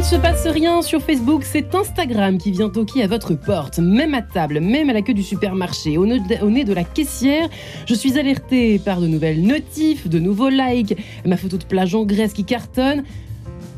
ne se passe rien sur Facebook, c'est Instagram qui vient toquer à votre porte, même à table, même à la queue du supermarché, au nez de, au nez de la caissière. Je suis alertée par de nouvelles notifs, de nouveaux likes, ma photo de plage en Grèce qui cartonne.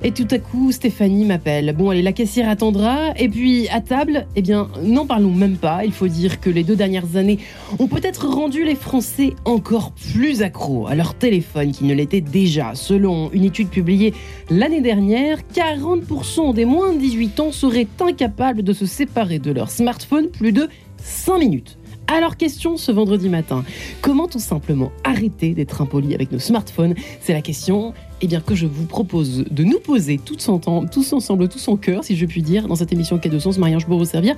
Et tout à coup, Stéphanie m'appelle. Bon, allez, la caissière attendra. Et puis, à table, eh bien, n'en parlons même pas. Il faut dire que les deux dernières années ont peut-être rendu les Français encore plus accros à leur téléphone qu'ils ne l'étaient déjà. Selon une étude publiée l'année dernière, 40% des moins de 18 ans seraient incapables de se séparer de leur smartphone plus de 5 minutes. Alors question ce vendredi matin, comment tout simplement arrêter d'être impoli avec nos smartphones? C'est la question eh bien, que je vous propose de nous poser tous, ensemble, tous en cœur, si je puis dire, dans cette émission Quai de Sens, Marianne pour vous servir.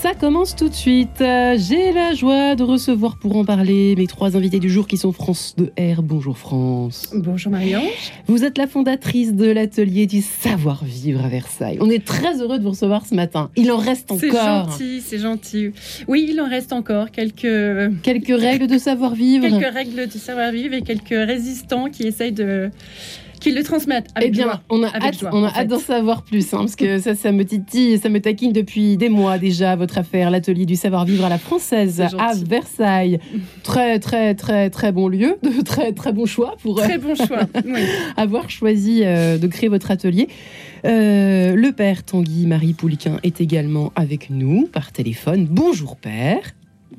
Ça commence tout de suite. Euh, J'ai la joie de recevoir pour en parler mes trois invités du jour qui sont France de R. Bonjour France. Bonjour Marie-Ange. Vous êtes la fondatrice de l'atelier du savoir-vivre à Versailles. On est très heureux de vous recevoir ce matin. Il en reste C'est encore gentil, c'est gentil. Oui, il en reste encore quelques, quelques règles de savoir-vivre. quelques règles du savoir-vivre et quelques résistants qui essayent de. Qui le transmettent avec Eh bien, joie. on a hâte, joie, on a hâte d'en savoir plus, hein, parce que ça, ça me titille, ça me taquine depuis des mois déjà. Votre affaire, l'atelier du savoir-vivre à la française à. Versailles, très très très très bon lieu, de très très bon choix pour euh, Très bon choix. oui. avoir choisi euh, de créer votre atelier. Euh, le père Tanguy Marie Pouliquin est également avec nous par téléphone. Bonjour père.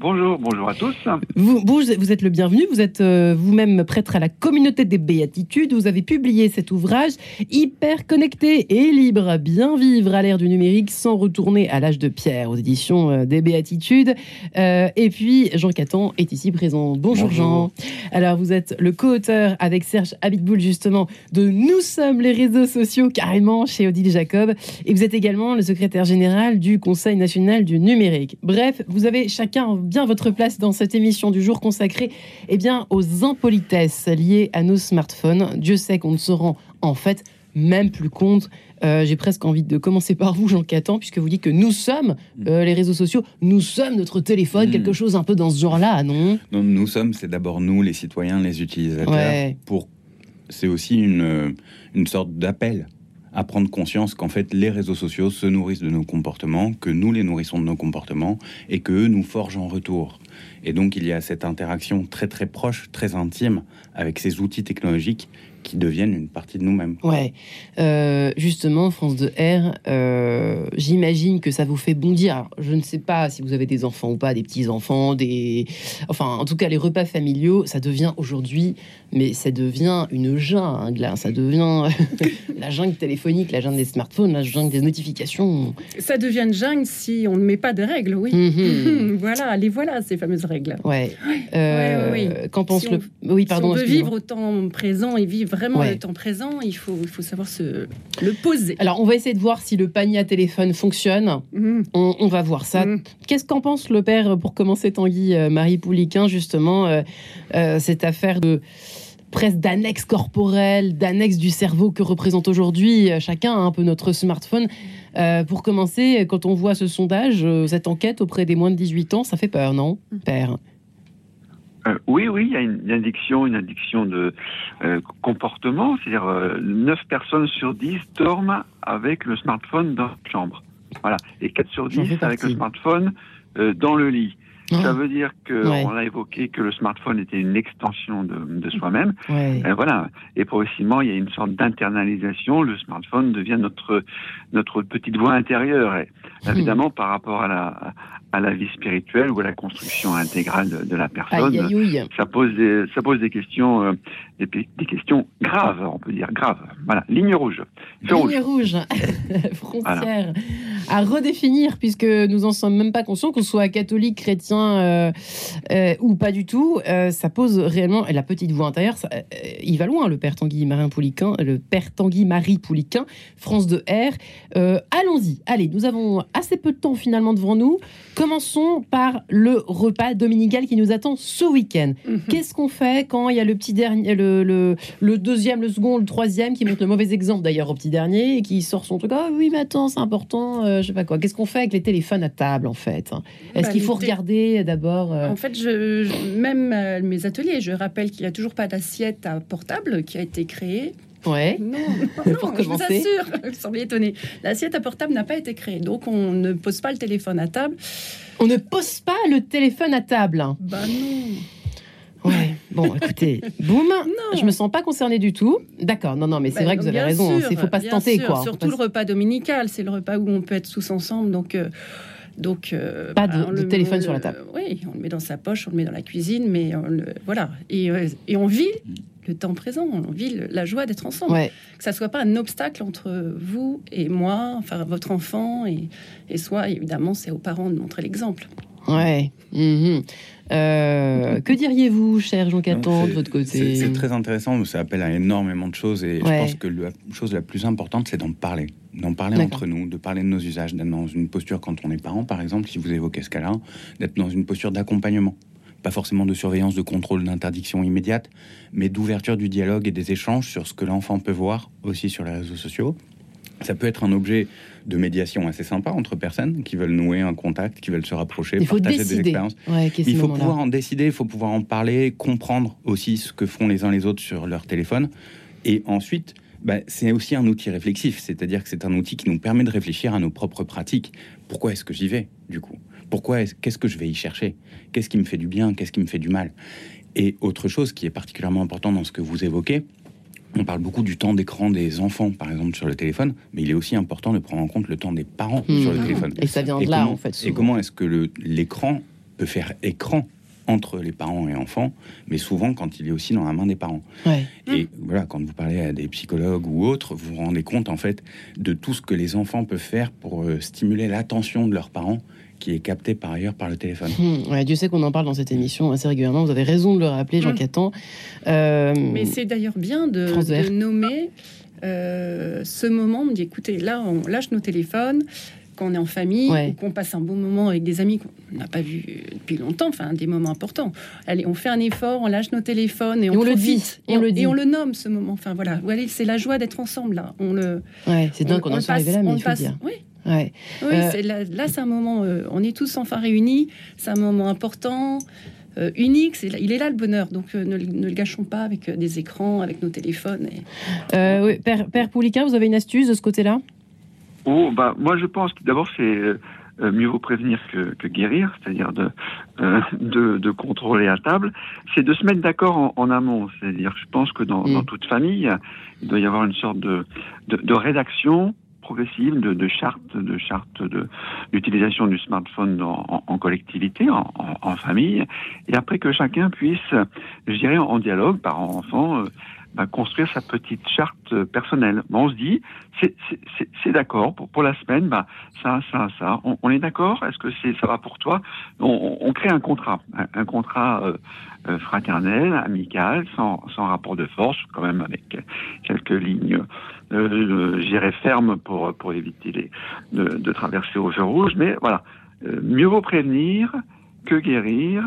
Bonjour, bonjour à tous. Vous, êtes le bienvenu. Vous êtes euh, vous-même prêtre à la communauté des béatitudes. Vous avez publié cet ouvrage hyper connecté et libre, bien vivre à l'ère du numérique sans retourner à l'âge de pierre aux éditions euh, des béatitudes. Euh, et puis Jean Catan est ici présent. Bonjour, Bonjour. Jean. Alors vous êtes le co-auteur avec Serge Habitboul justement de Nous sommes les réseaux sociaux carrément chez Odile Jacob. Et vous êtes également le secrétaire général du Conseil national du numérique. Bref, vous avez chacun bien votre place dans cette émission du jour consacrée eh bien, aux impolitesses liées à nos smartphones. Dieu sait qu'on ne se rend en fait même plus compte. Euh, J'ai presque envie de commencer par vous, Jean Catan, puisque vous dites que nous sommes euh, les réseaux sociaux, nous sommes notre téléphone, Mm. quelque chose un peu dans ce genre-là, non? Non, nous sommes, c'est d'abord nous, les citoyens, les utilisateurs. Ouais. Pour, c'est aussi une, une sorte d'appel à prendre conscience qu'en fait les réseaux sociaux se nourrissent de nos comportements, que nous les nourrissons de nos comportements et que eux nous forgent en retour. Et donc il y a cette interaction très très proche, très intime avec ces outils technologiques qui deviennent une partie de nous-mêmes. Ouais, Euh, justement, France de R, euh, j'imagine que ça vous fait bondir. Alors, je ne sais pas si vous avez des enfants ou pas, des petits-enfants, des... Enfin, en tout cas, les repas familiaux, ça devient aujourd'hui, mais ça devient une jungle. hein. Ça devient la jungle téléphonique, la jungle des smartphones, la jungle des notifications. Ça devient une jungle si on ne met pas de règles, oui. Mhm. voilà, les voilà, ces fameuses règles. Ouais. Euh, Ouais, Qu'en pense Si le... Oui, pardon. si on veut vivre au temps présent et vivre vraiment Ouais. le temps présent, il faut, il faut savoir se le poser. Alors, on va essayer de voir si le panier à téléphone fonctionne. Mhm. On, on va voir ça. Mhm. Qu'est-ce qu'en pense le père, pour commencer, Tanguy, euh, Marie Pouliquin, justement, euh, euh, cette affaire de presque d'annexe corporelle, d'annexe du cerveau que représente aujourd'hui euh, chacun, un peu notre smartphone. Euh, pour commencer, quand on voit ce sondage, euh, cette enquête auprès des moins de 18 ans, ça fait peur, non, père? Euh, oui, oui, il y a une, une addiction, une addiction de euh, comportement, c'est-à-dire euh, 9 personnes sur 10 dorment avec le smartphone dans la chambre. Voilà, et 4 sur J'en 10 fais avec le smartphone euh, dans le lit. Ça veut dire que Ouais. on a évoqué que le smartphone était une extension de, de soi-même. ouais. Euh, voilà. Et progressivement, il y a une sorte d'internalisation. Le smartphone devient notre notre petite voix intérieure. Et, Hmm. évidemment, par rapport à la à la vie spirituelle ou à la construction intégrale de, de la personne, Aïe, aïe, aïe. ça pose des ça pose des questions euh, des, des questions graves, on peut dire graves. Voilà, ligne rouge. Feu. Ligne rouge, frontière à redéfinir, puisque nous en sommes même pas conscients, qu'on soit catholique, chrétien euh, euh, ou pas du tout, euh, ça pose réellement, et la petite voix intérieure, ça, euh, il va loin, le père Tanguy Marin Pouliquin, le père Tanguy Marie Pouliquin, France de R. Euh, Allons-y, allez, nous avons assez peu de temps finalement devant nous. Commençons par le repas dominical qui nous attend ce week-end. Mhm. Qu'est-ce qu'on fait quand il y a le petit dernier, le, le, le deuxième, le second, le troisième qui montre le mauvais exemple d'ailleurs au petit dernier et qui sort son truc Ah oui, mais attends, c'est important, euh, je sais pas quoi. Qu'est-ce qu'on fait avec les téléphones à table en fait Est-ce Bah, qu'il faut regarder d'abord euh, En fait, je, je- même euh, mes ateliers, je rappelle qu'il n'y a toujours pas d'assiette à portable qui a été créée Ouais. Non, Pour non, je vous commencer. assure, vous semblez étonné. L'assiette à portable n'a pas été créée, donc on ne pose pas le téléphone à table. On ne pose pas le téléphone à table. Bah non. Ouais. Bon, écoutez, boum. Non. Je me sens pas concernée du tout. D'accord. Non, non, mais c'est Bah, vrai que vous avez raison. Il faut pas se tenter, sûr. quoi. Surtout pas le repas dominical, c'est le repas où on peut être tous ensemble, donc. euh, donc, euh, Pas de- on de le- téléphone on sur la le- table. Oui, on le met dans sa poche, on le met dans la cuisine, mais on le- voilà. Et, euh, et on vit le temps présent, on vit le- la joie d'être ensemble. Ouais. Que ça soit pas un obstacle entre vous et moi, enfin votre enfant et, et soi. Évidemment, c'est aux parents de montrer l'exemple. Ouais. Mhm. Euh, que diriez-vous, cher Jean Catan, de votre côté c'est très intéressant, ça appelle à énormément de choses et Ouais. je pense que la chose la plus importante, c'est d'en parler. D'en parler entre nous, de parler de nos usages, d'être dans une posture quand on est parent, par exemple, si vous évoquez ce cas-là, d'être dans une posture d'accompagnement. Pas forcément de surveillance, de contrôle, d'interdiction immédiate, mais d'ouverture du dialogue et des échanges sur ce que l'enfant peut voir aussi sur les réseaux sociaux. Ça peut être un objet de médiation assez sympa entre personnes qui veulent nouer un contact, qui veulent se rapprocher, Il faut partager des expériences. Ouais, Il faut pouvoir en décider, il faut pouvoir en parler, comprendre aussi ce que font les uns les autres sur leur téléphone. Et ensuite, bah, c'est aussi un outil réflexif, c'est-à-dire que c'est un outil qui nous permet de réfléchir à nos propres pratiques. Pourquoi est-ce que j'y vais, du coup? Pourquoi est-ce, Qu'est-ce que je vais y chercher? Qu'est-ce qui me fait du bien? Qu'est-ce qui me fait du mal? Et autre chose qui est particulièrement important dans ce que vous évoquez, on parle beaucoup du temps d'écran des enfants, par exemple, sur le téléphone, mais il est aussi important de prendre en compte le temps des parents Mhm. sur le téléphone. Et ça vient de Et là, comment- en fait. Et comment est-ce que l'écran peut faire écran entre les parents et enfants, mais souvent quand il est aussi dans la main des parents. Ouais. Et voilà, quand vous parlez à des psychologues ou autres, vous vous rendez compte en fait de tout ce que les enfants peuvent faire pour euh, stimuler l'attention de leurs parents, qui est captée par ailleurs par le téléphone. Hmm, ouais, Dieu sait qu'on en parle dans cette émission assez régulièrement. Vous avez raison de le rappeler, Jean Mm. Catan. Euh, Mais c'est d'ailleurs bien de, nommer euh, ce moment. On me dit écoutez, là, on lâche nos téléphones. Quand on est en famille, Ouais. ou qu'on passe un bon moment avec des amis qu'on n'a pas vus depuis longtemps, enfin des moments importants. Allez, on fait un effort, on lâche nos téléphones et on, Et on le dit, profite. on et, le dit. et on le nomme ce moment. Enfin voilà, Vous voyez, c'est la joie d'être ensemble là. On le. ouais, c'est dingue qu'on on en soit là, mais on il faut le dire. Oui, Ouais. oui, Euh, c'est là, là, c'est un moment. euh, on est tous enfin réunis. C'est un moment important, euh, unique. Il est là le bonheur. Donc euh, ne, le- ne le gâchons pas avec euh, des écrans, avec nos téléphones. Et... Euh, oui, Père, Père Pouliquin, vous avez une astuce de ce côté-là? Oh, bah, moi, je pense que d'abord, c'est mieux vaut prévenir que, que guérir, c'est-à-dire de, euh, de, de contrôler à table. C'est de se mettre d'accord en, en amont. C'est-à-dire, je pense que dans, Mm. dans toute famille, il doit y avoir une sorte de, de, de rédaction progressive, de, de charte, de charte de du smartphone en, en- collectivité, en, en- en famille, et après que chacun puisse, je dirais, en dialogue, parent-enfant, euh, bah, construire sa petite charte euh, personnelle. Bon, on se dit, c'est- d'accord pour, pour la semaine, bah, ça, ça, ça. On, est d'accord? Est-ce que c'est ça va pour toi? On, crée un contrat, un, contrat euh, euh, fraternel, amical, sans, sans rapport de force, quand même avec quelques lignes, euh, j'irais fermes pour pour éviter les, de, traverser au feu rouge. Mais voilà, mieux vaut prévenir que guérir.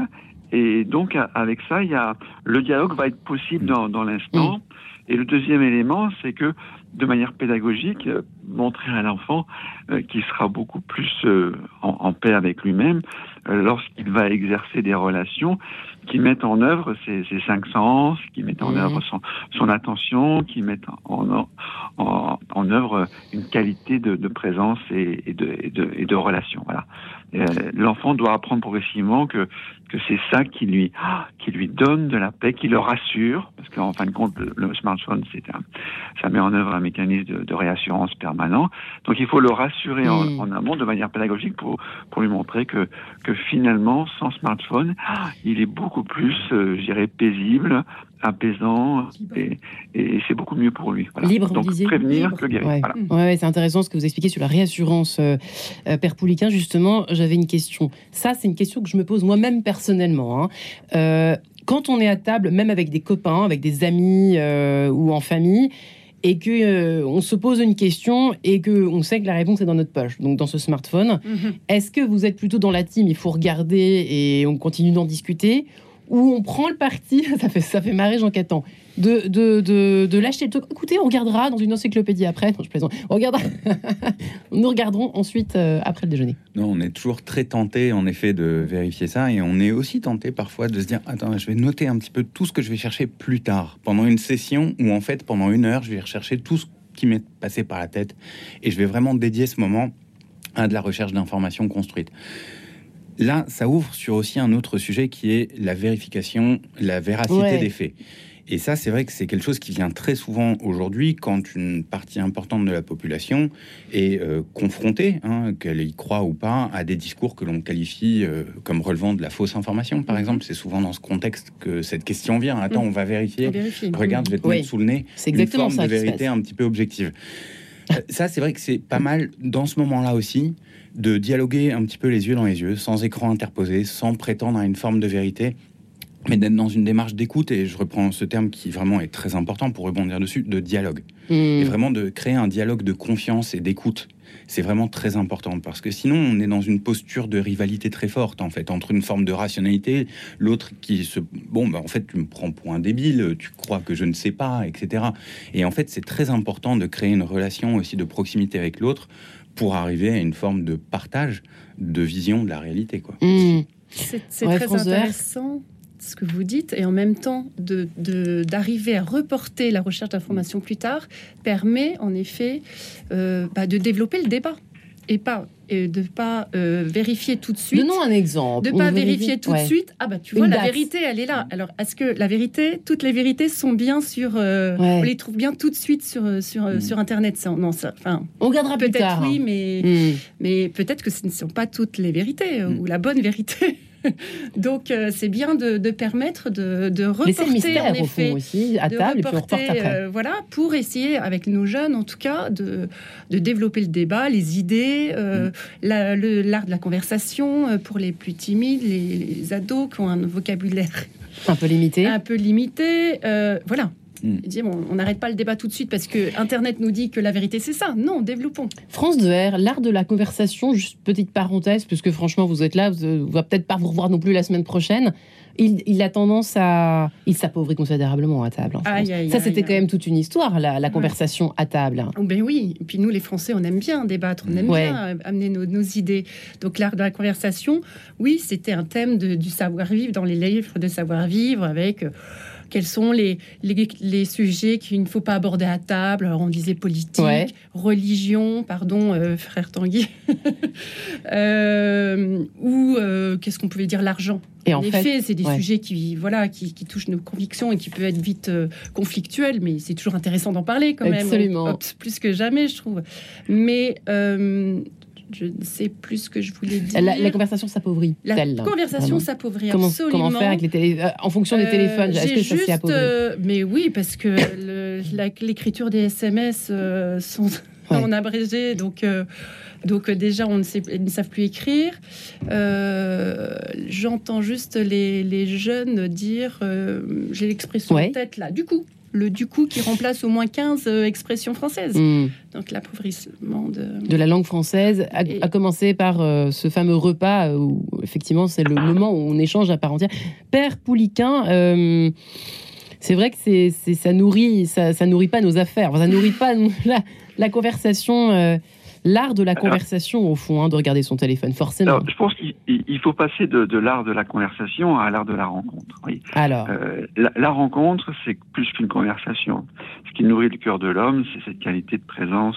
Et donc avec ça, il y a le dialogue va être possible dans, dans l'instant. Et le deuxième élément, c'est que de manière pédagogique, euh, montrer à l'enfant euh, qu'il sera beaucoup plus euh, en, en paix avec lui-même euh, lorsqu'il va exercer des relations qui mettent en œuvre ses, ses cinq sens, qui mettent en Mhm. œuvre son, son attention, qui mettent en, en, en, en œuvre une qualité de, de présence et, et, de, et, de, et de relation. Voilà. Euh, L'enfant doit apprendre progressivement que, que c'est ça qui lui, ah, qui lui donne de la paix, qui le rassure, parce qu'en fin de compte, le, le smartphone, c'est un, ça met en œuvre un mécanisme de, de réassurance permanent. Donc il faut le rassurer en, Mm. en amont de manière pédagogique pour, pour lui montrer que, que finalement, sans smartphone, il est beaucoup plus, euh, je dirais, paisible, apaisant, et, et c'est beaucoup mieux pour lui. Voilà. Libre, Donc disiez prévenir Libre. que guérir. Ouais. Voilà. Ouais, ouais, c'est intéressant ce que vous expliquez sur la réassurance, euh, euh, Père Pouliquin. Justement, j'avais une question. Ça, c'est une question que je me pose moi-même personnellement. Hein. Euh, quand on est à table, même avec des copains, avec des amis euh, ou en famille, et que euh, on se pose une question et que on sait que la réponse est dans notre poche, donc dans ce smartphone, Mhm. est-ce que vous êtes plutôt dans la team, il faut regarder et on continue d'en discuter où on prend le parti, ça fait, ça fait marrer Jean Catan, de, de, de, de le truc. Écoutez, on regardera dans une encyclopédie après. Non, je plaisante. On regardera. Nous regarderons ensuite euh, après le déjeuner. Non, on est toujours très tenté, en effet, de vérifier ça. Et on est aussi tenté parfois de se dire Attends, je vais noter un petit peu tout ce que je vais chercher plus tard, pendant une session où, en fait, pendant une heure, je vais rechercher tout ce qui m'est passé par la tête. Et je vais vraiment dédier ce moment à de la recherche d'informations construites. Là, ça ouvre sur aussi un autre sujet qui est la vérification, la véracité Ouais. des faits. Et ça, c'est vrai que c'est quelque chose qui vient très souvent aujourd'hui quand une partie importante de la population est euh, confrontée, hein, qu'elle y croit ou pas, à des discours que l'on qualifie euh, comme relevant de la fausse information, par Mhm. exemple. C'est souvent dans ce contexte que cette question vient. Attends, Mhm. on va vérifier. On vérifie. Regarde, je vais te Oui. mettre sous le nez C'est une exactement forme ça de vérité un petit peu objective. Euh, ça, c'est vrai que c'est pas mal dans ce moment-là aussi de dialoguer un petit peu les yeux dans les yeux, sans écran interposé, sans prétendre à une forme de vérité, mais d'être dans une démarche d'écoute. Et je reprends ce terme qui vraiment est très important pour rebondir dessus, de dialogue. Et Hmm. vraiment de créer un dialogue de confiance et d'écoute. C'est vraiment très important parce que sinon on est dans une posture de rivalité très forte en fait entre une forme de rationalité, l'autre qui se bon bah en fait tu me prends pour un débile, tu crois que je ne sais pas, etc. Et en fait c'est très important de créer une relation aussi de proximité avec l'autre pour arriver à une forme de partage de vision de la réalité quoi. Hmm. C'est c'est Ouais, très France intéressant ce que vous dites, et en même temps, de- de- d'arriver à reporter la recherche d'informations plus tard permet en effet euh, bah, de développer le débat et pas et de pas euh, vérifier tout de suite. Donnons un exemple. de pas vérifie- vérifier tout ouais. de suite. Ah bah tu Une vois la date. vérité elle est là. Alors est-ce que la vérité, toutes les vérités sont bien sur, euh, Ouais. on les trouve bien tout de suite sur euh, sur, euh, Mm. sur internet? Ça, non ça, enfin On regardera peut-être oui, hein. mais Hmm. mais peut-être que ce ne sont pas toutes les vérités euh, Mm. ou la bonne vérité. Donc euh, c'est bien de, de permettre de, de reporter le mystère en effet. aussi à de table et puis on reporter, repart après. euh, voilà, pour essayer avec nos jeunes, en tout cas, de, de développer le débat, les idées, euh, la- le- l'art de la conversation pour les plus timides, les, les ados qui ont un vocabulaire Un peu limité. un peu limité. euh, voilà. Mm. Bon, on n'arrête pas le débat tout de suite parce que Internet nous dit que la vérité c'est ça. Non, développons. France de R, l'art de la conversation, juste petite parenthèse, puisque franchement vous êtes là, vous ne va peut-être pas vous revoir non plus la semaine prochaine. Il, il a tendance à... Il s'appauvrit considérablement à table. en France. Aïe, aïe, Ça, c'était aïe. quand même toute une histoire, la, la Ouais. conversation à table. Oh, ben oui, et puis nous les Français, on aime bien débattre, on aime Ouais. bien euh, amener nos, nos idées. Donc l'art de la conversation, oui, c'était un thème de- du savoir-vivre dans les livres de savoir-vivre avec euh, quels sont les, les, les sujets qu'il ne faut pas aborder à table? Alors on disait politique, Ouais. religion, pardon, euh, frère Tanguy, Euh, ou euh, qu'est-ce qu'on pouvait dire, l'argent. Et En, en, effet, c'est des ouais. sujets qui, voilà, qui, qui touchent nos convictions et qui peuvent être vite conflictuels, mais c'est toujours intéressant d'en parler quand même. Absolument. Plus que jamais, je trouve. Mais je ne sais plus ce que je voulais dire. la, la conversation s'appauvrit. La telle, conversation s'appauvrit absolument. comment faire avec les télé... euh, en fonction des Euh, téléphones Est-ce que juste, euh, Mais oui, parce que l'écriture des SMS euh, sont Ouais. en abrégé, donc, euh, donc déjà on ne, sait, ils ne savent plus écrire. J'entends juste les, les jeunes dire, j'ai l'expression Ouais. en tête là, du coup. Le du coup qui remplace au moins 15 euh, expressions françaises. Hmm. Donc l'appauvrissement de... de la langue française, à, Et- à commencer par euh, ce fameux repas euh, où effectivement c'est le moment où on échange à part entière. Père Pouliquin, euh, c'est vrai que c'est, c'est- ça nourrit, ça, ça nourrit pas nos affaires, Enfin, ça nourrit pas la, la conversation, euh, l'art de la conversation au fond, hein, de regarder son téléphone, forcément. Alors, je pense qu'il il- il faut passer de, de l'art de la conversation à l'art de la rencontre. Oui. Alors, Euh, la, la rencontre, c'est plus qu'une conversation. Ce qui nourrit le cœur de l'homme, c'est cette qualité de présence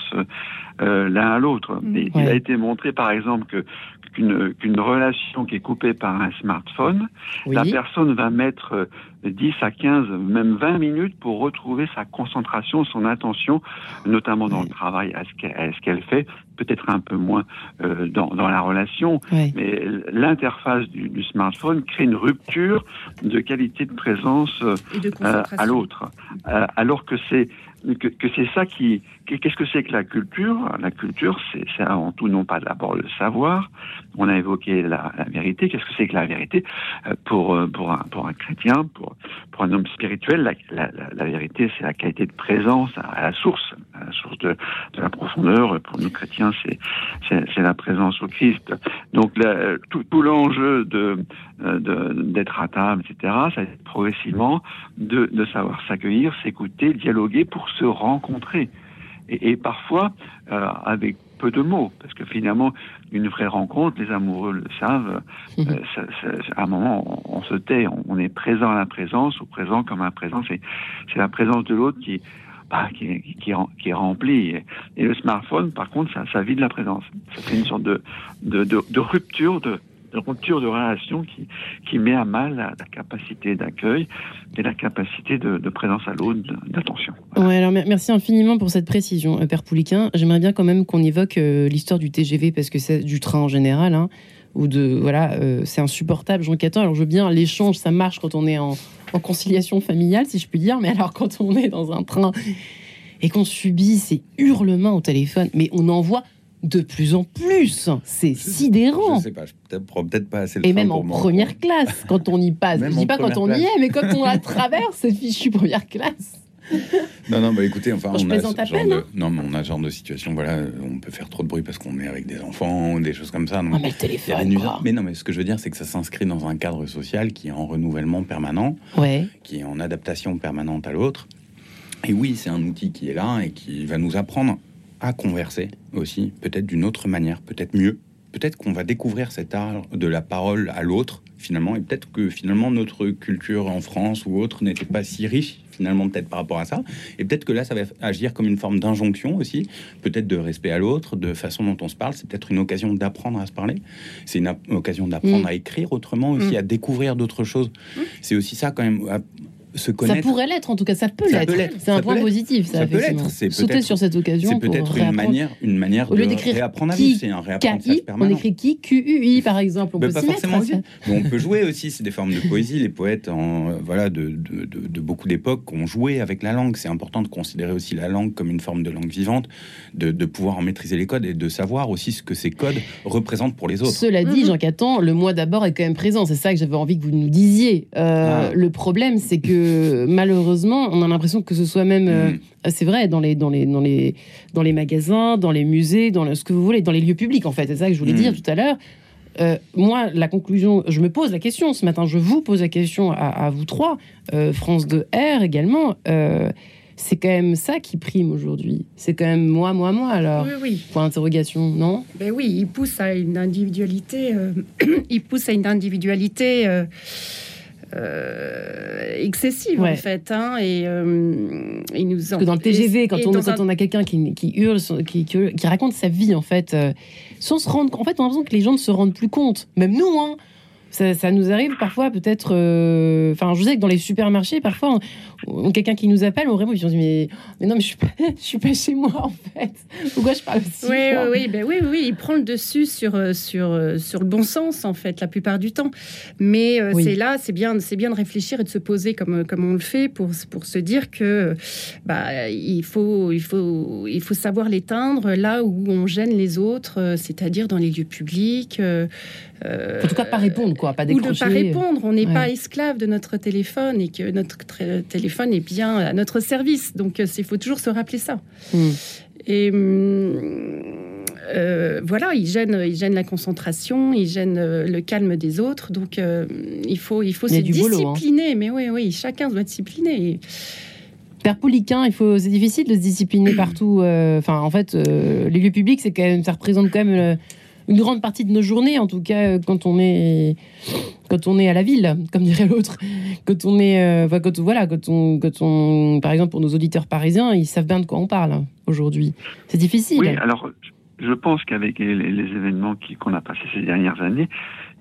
euh, l'un à l'autre. Mm. Et Il a été montré, par exemple, que qu'une qu'une relation qui est coupée par un smartphone, la personne va mettre euh, 10 à 15, même 20 minutes pour retrouver sa concentration, son attention, notamment dans le travail, à ce qu'elle à ce qu'elle fait, peut-être un peu moins euh, dans, dans la relation, mais l'interface du, du smartphone crée une rupture de qualité de présence euh, de euh, à l'autre. Euh, alors que c'est que, que c'est ça qui qu'est-ce que c'est que la culture? La culture, c'est avant tout non pas d'abord le savoir. On a évoqué la, la vérité. Qu'est-ce que c'est que la vérité? Euh, pour euh, pour un pour un chrétien, pour pour un homme spirituel La, la, la- vérité, c'est la qualité de présence à, à la source, à la source de, de la profondeur. Pour nous chrétiens, c'est c'est la présence au Christ. Donc tout, tout l'enjeu de d'être à table, etc. Ça va être progressivement de, de savoir s'accueillir, s'écouter, dialoguer pour se rencontrer. Et, et parfois euh, avec peu de mots, parce que finalement, une vraie rencontre, les amoureux le savent, euh, mhm. ça, ça, à un moment, on, se tait, on, est présent à la présence, ou présent comme un présent, c'est la présence de l'autre qui, bah, qui, qui, qui, est remplie. Et le smartphone, par contre, ça, ça vide la présence. Ça fait une sorte de, de, de, de rupture de, de rupture de relation qui, qui met à mal la, capacité d'accueil et la capacité de, présence à l'autre, d'attention. Ouais, alors merci infiniment pour cette précision, euh, Père Pouliquin. J'aimerais bien quand même qu'on évoque euh, l'histoire du TGV parce que c'est du train en général. Hein, ou de voilà, euh, c'est insupportable. Jean Caton, alors je veux bien l'échange, ça marche quand on est en, en conciliation familiale, si je puis dire, mais alors quand on est dans un train et qu'on subit ces hurlements au téléphone, mais on en voit de plus en plus. C'est sidérant. Je sais pas, peut-être pas assez Et même en première classe, quand on y passe. je dis pas quand on y est, mais quand on la traverse, cette fichue première classe. non, non, bah écoutez, enfin, on a, ce genre de, hein. non, mais on a ce genre de situation, voilà, on peut faire trop de bruit parce qu'on est avec des enfants, des choses comme ça. Donc, ah, mais le téléphone, Mais non, mais ce que je veux dire, c'est que ça s'inscrit dans un cadre social qui est en renouvellement permanent, ouais. qui est en adaptation permanente à l'autre. Et oui, c'est un outil qui est là et qui va nous apprendre à converser aussi, peut-être d'une autre manière, peut-être mieux. Peut-être qu'on va découvrir cet art de la parole à l'autre, finalement, et peut-être que finalement notre culture en France ou autre n'était pas si riche, finalement, peut-être par rapport à ça. Et peut-être que là, ça va agir comme une forme d'injonction aussi, peut-être de respect à l'autre, de façon dont on se parle. C'est peut-être une occasion d'apprendre à se parler. C'est une occasion d'apprendre mm. à écrire autrement aussi, mm. à découvrir d'autres choses. Mm. C'est aussi ça, quand même, ça pourrait l'être, en tout cas, ça peut l'être. C'est un point positif, ça, peut l'être. Sauter sur cette occasion. C'est peut-être une manière, une manière de réapprendre à vivre. C'est un réapprentissage permanent. On écrit qui Q-U-I, par exemple. On peut pas forcément aussi. on peut jouer aussi. C'est des formes de poésie. Les poètes, en, voilà, de, de, de, beaucoup d'époques, ont joué avec la langue. C'est important de considérer aussi la langue comme une forme de langue vivante, de, de pouvoir en maîtriser les codes et de savoir aussi ce que ces codes représentent pour les autres. Cela dit, Jean Catan, le moi d'abord est quand même présent. C'est ça que j'avais envie que vous nous disiez. Euh, ah. Le problème, c'est que malheureusement, on a l'impression que ce soit même, euh, mm. c'est vrai, dans les, dans, les, dans, les, dans les magasins, dans les musées, dans ce que vous voulez, dans les lieux publics, en fait. C'est ça que je voulais mm. dire tout à l'heure. Euh, moi, la conclusion, je me pose la question ce matin, je vous pose la question à, vous trois, euh, France de R également. c'est quand même ça qui prime aujourd'hui. C'est quand même moi, moi, moi, alors. Oui, oui. Point d'interrogation, non? Ben oui, il pousse à une individualité. il pousse à une individualité euh, excessive en fait. Hein, et euh, il nous en... que dans le TGV, quand, on, quand on a quelqu'un qui, qui, hurle, qui, qui, raconte sa vie en fait, euh, sans se rendre, en fait, on a l'impression que les gens ne se rendent plus compte. Même nous, hein, ça, nous arrive parfois peut-être. Euh, enfin, je sais que dans les supermarchés, parfois, quelqu'un qui nous appelle, on vraiment, ils se dit mais, mais non, mais je suis pas, je suis pas chez moi en fait. Pourquoi je parle aussi oui, oui, ben oui, oui, il prend le dessus sur euh, sur euh, sur le bon sens en fait la plupart du temps. Mais c'est là, c'est bien, c'est bien de réfléchir et de se poser comme comme on le fait pour pour se dire que bah il faut il faut il faut savoir l'éteindre là où on gêne les autres, c'est-à-dire dans les lieux publics. Euh, en tout cas, pas répondre, quoi, pas décrocher. Ou de pas répondre. On n'est pas esclave de notre téléphone et que notre téléphone est bien à notre service. Donc, euh, il faut toujours se rappeler ça. Hmm. Et hum, euh, voilà, il gêne, il gêne la concentration, il gêne le calme des autres. Donc, il faut, il faut se hein. discipliner. Mais oui, oui, chacun doit discipliner. Père Pouliquin, il faut, c'est difficile de se discipliner partout. Enfin, en fait, les lieux publics, c'est quand même, ça représente quand même une grande partie de nos journées, en tout cas euh, quand on est quand on est à la ville, comme dirait l'autre, quand on est, euh, voilà, quand on, quand on, par exemple pour nos auditeurs parisiens, ils savent bien de quoi on parle hein, aujourd'hui. C'est difficile. Oui, alors je pense qu'avec les, événements qu'on a passés ces dernières années,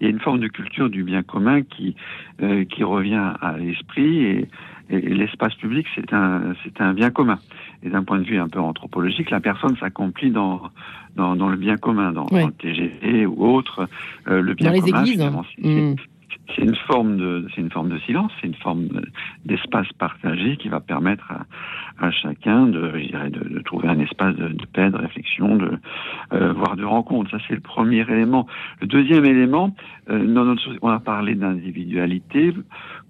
il y a une forme de culture du bien commun qui euh, qui revient à l'esprit et, l'espace public c'est un c'est un bien commun. Et d'un point de vue un peu anthropologique, la personne s'accomplit dans dans, le bien commun, dans, le TGV ou autre. Euh, le bien dans les églises. Hmm. C'est une forme de, c'est une forme de silence, c'est une forme d'espace partagé qui va permettre à, chacun de, je dirais, de, trouver un espace de, paix, de réflexion, de euh, voire de rencontre. Ça, c'est le premier élément. Le deuxième élément, euh, on a parlé d'individualité.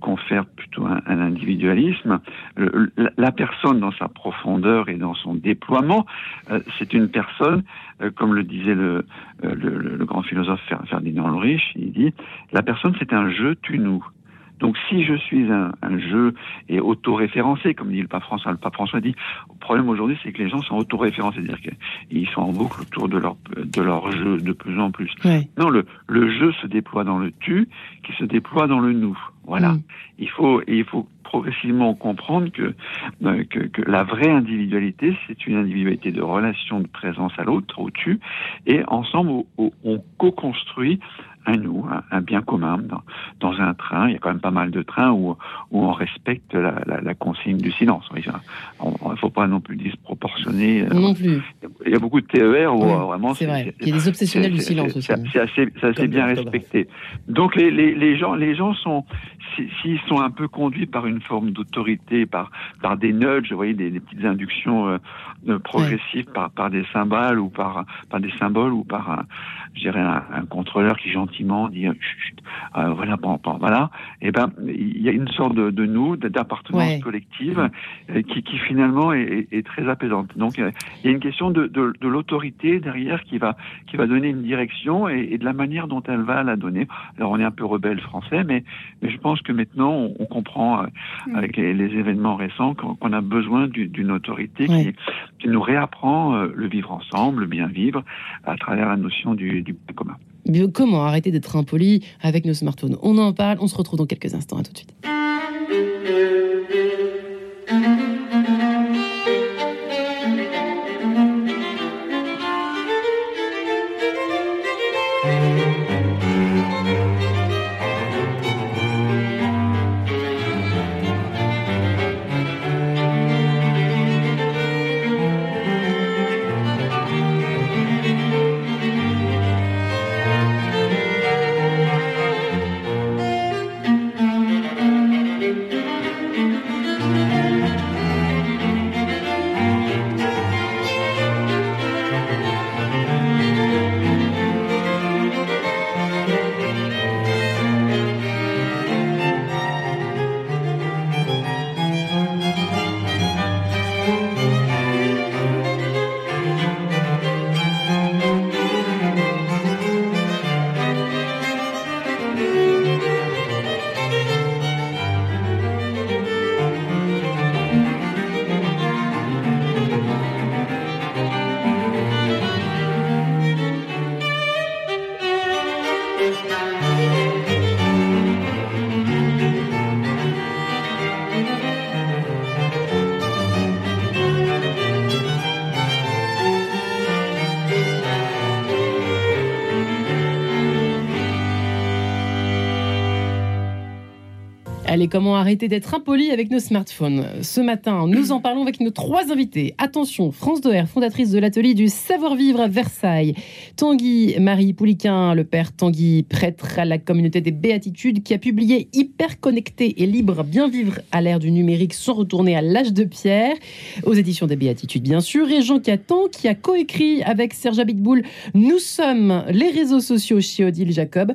Confère plutôt un, individualisme. la personne dans sa profondeur et dans son déploiement, euh, c'est une personne, euh, comme le disait le, le, grand philosophe Ferdinand Ulrich, il dit, la personne c'est un jeu tu-nous. Donc si je suis un, un jeu et autoréférencé, comme dit le pape François, le pape François dit, le problème aujourd'hui c'est que les gens sont autoréférencés, c'est-à-dire qu'ils sont en boucle autour de leur, de leur jeu de plus en plus. Non, le, le jeu se déploie dans le tu, qui se déploie dans le nous. Voilà. Mm. Il faut, il faut progressivement comprendre que, euh, que, que, la vraie individualité, c'est une individualité de relation de présence à l'autre, au tu, et ensemble, on co-construit un nous, un, bien commun. Dans, dans, un train, il y a quand même pas mal de trains où, où on respecte la, la, la consigne du silence. Il ne faut pas non plus disproportionner. Euh, non plus. Il y a beaucoup de TER où euh, vraiment. C'est vrai. Il y a des obsessionnels du silence aussi. C'est assez, assez bien respecté. Donc les, les, les, gens, les gens sont, s'ils sont un peu conduits par une forme d'autorité, par, par des nudges, vous voyez, des, des petites inductions euh, progressives par, par des symboles ou par, par des symboles ou par un, je dirais un, un contrôleur qui gentiment dire euh, voilà, bon, voilà, et eh ben il y a une sorte de, de nous, d'appartenance collective euh, qui, qui, finalement est, est, très apaisante. Donc il y a une question de, de, de l'autorité derrière qui va qui va donner une direction et, et, de la manière dont elle va la donner. Alors on est un peu rebelle français, mais mais je pense que maintenant on, comprend euh, mm. avec les, les, événements récents qu'on a besoin d'une autorité qui, qui, nous réapprend euh, le vivre ensemble, le bien vivre à travers la notion du, du commun. Comment arrêter d'être impoli avec nos smartphones? On en parle, on se retrouve dans quelques instants. À tout de suite. Comment arrêter d'être impoli avec nos smartphones Ce matin, nous en parlons avec nos trois invités. Attention, France Doer, fondatrice de l'atelier du savoir-vivre à Versailles. Tanguy Marie Pouliquin, le père Tanguy, prêtre à la communauté des Béatitudes, qui a publié Hyper connecté et libre, bien vivre à l'ère du numérique sans retourner à l'âge de pierre, aux éditions des Béatitudes, bien sûr. Et Jean Catan, qui a coécrit avec Serge Abitboul Nous sommes les réseaux sociaux chez Odile Jacob,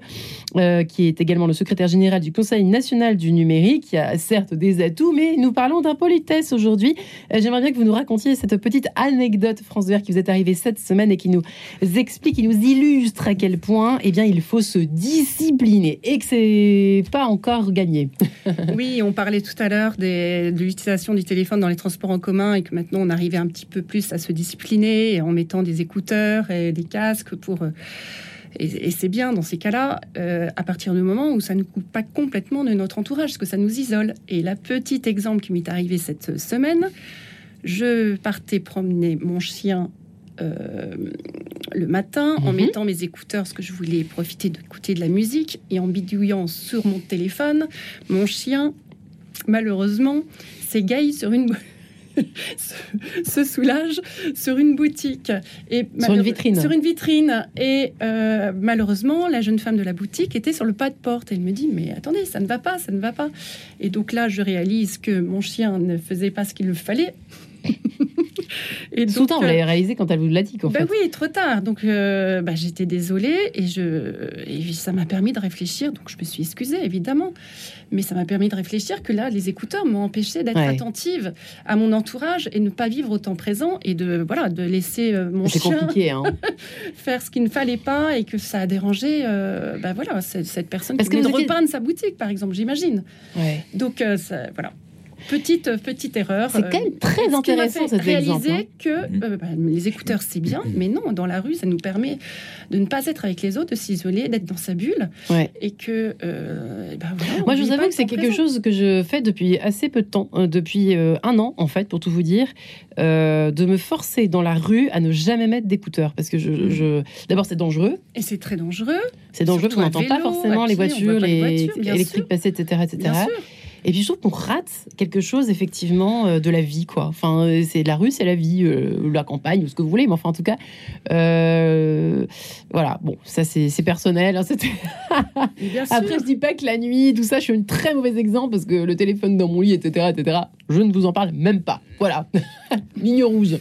euh, qui est également le secrétaire général du Conseil national du numérique qui a certes des atouts, mais nous parlons d'impolitesse aujourd'hui. Euh, j'aimerais bien que vous nous racontiez cette petite anecdote France Vert qui vous est arrivée cette semaine et qui nous explique, qui nous illustre à quel point eh bien, il faut se discipliner et que c'est pas encore gagné. oui, on parlait tout à l'heure de l'utilisation du téléphone dans les transports en commun et que maintenant on arrivait un petit peu plus à se discipliner en mettant des écouteurs et des casques pour... Euh, et, c'est bien dans ces cas-là, euh, à partir du moment où ça ne coupe pas complètement de notre entourage, parce que ça nous isole. Et la petite exemple qui m'est arrivé cette semaine, je partais promener mon chien euh, le matin en mhm. mettant mes écouteurs parce que je voulais profiter d'écouter de la musique et en bidouillant sur mon téléphone, mon chien, malheureusement, s'égaille sur une se, soulage sur une boutique. Et sur une vitrine. Sur une vitrine. Et euh, malheureusement, la jeune femme de la boutique était sur le pas de porte. Elle me dit, mais attendez, ça ne va pas, ça ne va pas. Et donc là, je réalise que mon chien ne faisait pas ce qu'il fallait. Et donc, Soudain, vous euh, l'avez réalisé quand elle vous l'a dit, bah fait. oui, trop tard. Donc euh, bah, j'étais désolée et, je, et ça m'a permis de réfléchir. Donc je me suis excusée, évidemment. Mais ça m'a permis de réfléchir que là, les écouteurs m'ont empêché d'être Ouais. attentive à mon entourage et ne pas vivre au temps présent et de, voilà, de laisser euh, mon chien hein. faire ce qu'il ne fallait pas et que ça a dérangé euh, bah, voilà, cette, cette personne Parce qui que venait de vous étiez- repeindre sa boutique, par exemple, j'imagine. Ouais. Donc euh, ça- voilà. Petite, petite erreur. C'est quand même très Ce qui m'a intéressant fait cet exemple. réaliser hein. que Mhm. euh, bah, les écouteurs c'est bien, mais non, dans la rue ça nous permet de ne pas être avec les autres, de s'isoler, d'être dans sa bulle, Ouais. et que euh, bah, voilà, Moi, je vous avoue que c'est quelque présent. chose que je fais depuis assez peu de temps, euh, depuis euh, un an en fait, pour tout vous dire, euh, de me forcer dans la rue à ne jamais mettre d'écouteurs parce que je, Mm. je- d'abord c'est dangereux, Et c'est très dangereux. c'est dangereux parce qu'on n'entend pas forcément les voitures, les les voitures, bien électriques sûr. passer, etc., etc. Et puis je trouve qu'on rate quelque chose effectivement euh, de la vie, quoi. Enfin, euh, c'est la rue, c'est la vie, euh, la campagne, ou ce que vous voulez, mais enfin en tout cas, euh, voilà. Bon, ça c'est personnel. hein. Après, je dis pas que la nuit, tout ça, je suis un très mauvais exemple parce que le téléphone dans mon lit, etc., etc. Je ne vous en parle même pas. Voilà, ligne rouge.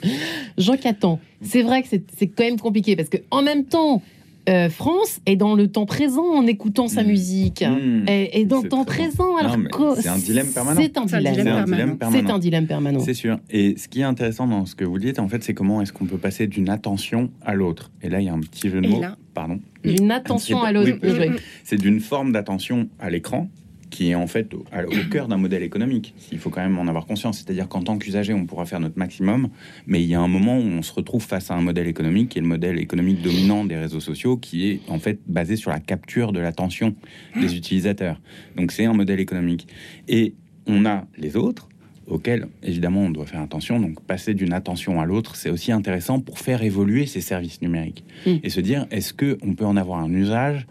Jean Catan, c'est vrai que c'est c'est quand même compliqué parce que en même temps, euh, France est dans le temps présent en écoutant sa Mm. musique. Mm. Et, et dans le C'est temps présent, alors c'est un dilemme permanent. C'est un dilemme. Permanent. C'est un dilemme permanent. C'est sûr. Et ce qui est intéressant dans ce que vous dites, en fait, c'est comment est-ce qu'on peut passer d'une attention à l'autre. Et là, il y a un petit jeu de mots. là- Pardon. Une attention à l'autre. Oui, C'est d'une forme d'attention à l'écran qui est en fait au, cœur d'un modèle économique. Il faut quand même en avoir conscience. C'est-à-dire qu'en tant qu'usager, on pourra faire notre maximum, mais il y a un moment où on se retrouve face à un modèle économique qui est le modèle économique dominant des réseaux sociaux, qui est en fait basé sur la capture de l'attention des utilisateurs. Donc c'est un modèle économique. Et on a les autres auxquels, évidemment, on doit faire attention. Donc, passer d'une attention à l'autre, c'est aussi intéressant pour faire évoluer ces services numériques. Mm. Et se dire, est-ce qu'on peut en avoir un usage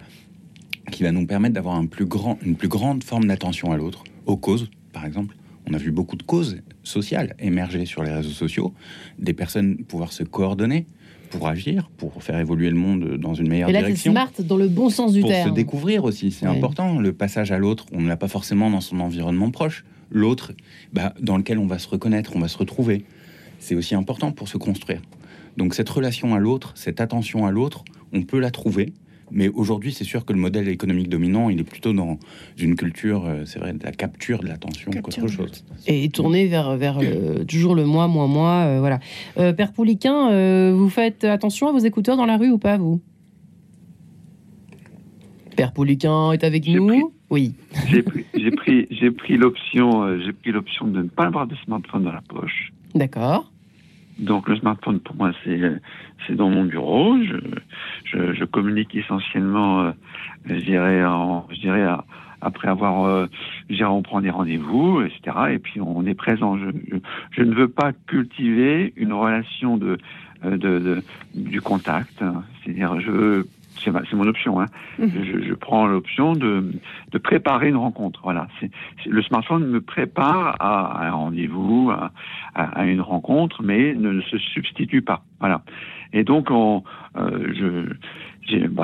qui va nous permettre d'avoir un plus grand, une plus grande forme d'attention à l'autre, aux causes, par exemple. On a vu beaucoup de causes sociales émerger sur les réseaux sociaux, des personnes pouvoir se coordonner pour agir, pour faire évoluer le monde dans une meilleure Et là, c'est direction smart dans le bon sens du pour se terme. découvrir aussi. C'est important. Le passage à l'autre, on ne l'a pas forcément dans son environnement proche. L'autre, bah, dans lequel on va se reconnaître, on va se retrouver. C'est aussi important pour se construire. Donc cette relation à l'autre, cette attention à l'autre, on peut la trouver. Mais aujourd'hui, c'est sûr que le modèle économique dominant, il est plutôt dans une culture, euh, c'est vrai, de la capture de l'attention qu'autre chose. et tourner vers, vers le- toujours le moi, moi, moi. euh, voilà. Euh, Père Pouliquin, euh, vous faites attention à vos écouteurs dans la rue ou pas, vous? Père Pouliquin est avec nous? pris. Oui. J'ai pris, j'ai pris, j'ai pris l'option, euh, j'ai pris l'option de ne pas avoir de smartphone dans la poche. D'accord. Donc le smartphone pour moi c'est c'est dans mon bureau. Je, je, je communique essentiellement, euh, je dirais, en, je dirais après avoir, euh, je on prend des rendez-vous, etc. Et puis on est présent. Je, je, ne veux pas cultiver une relation de, euh, de, de- du contact. C'est-à-dire, je c'est ma- c'est mon option. Hein. Mhm. Je, je prends l'option de, de préparer une rencontre. Voilà. Le smartphone me prépare à, à un rendez-vous, à, à, à une rencontre, mais ne se substitue pas. Voilà. Et donc, on, euh, je, j'ai, bah,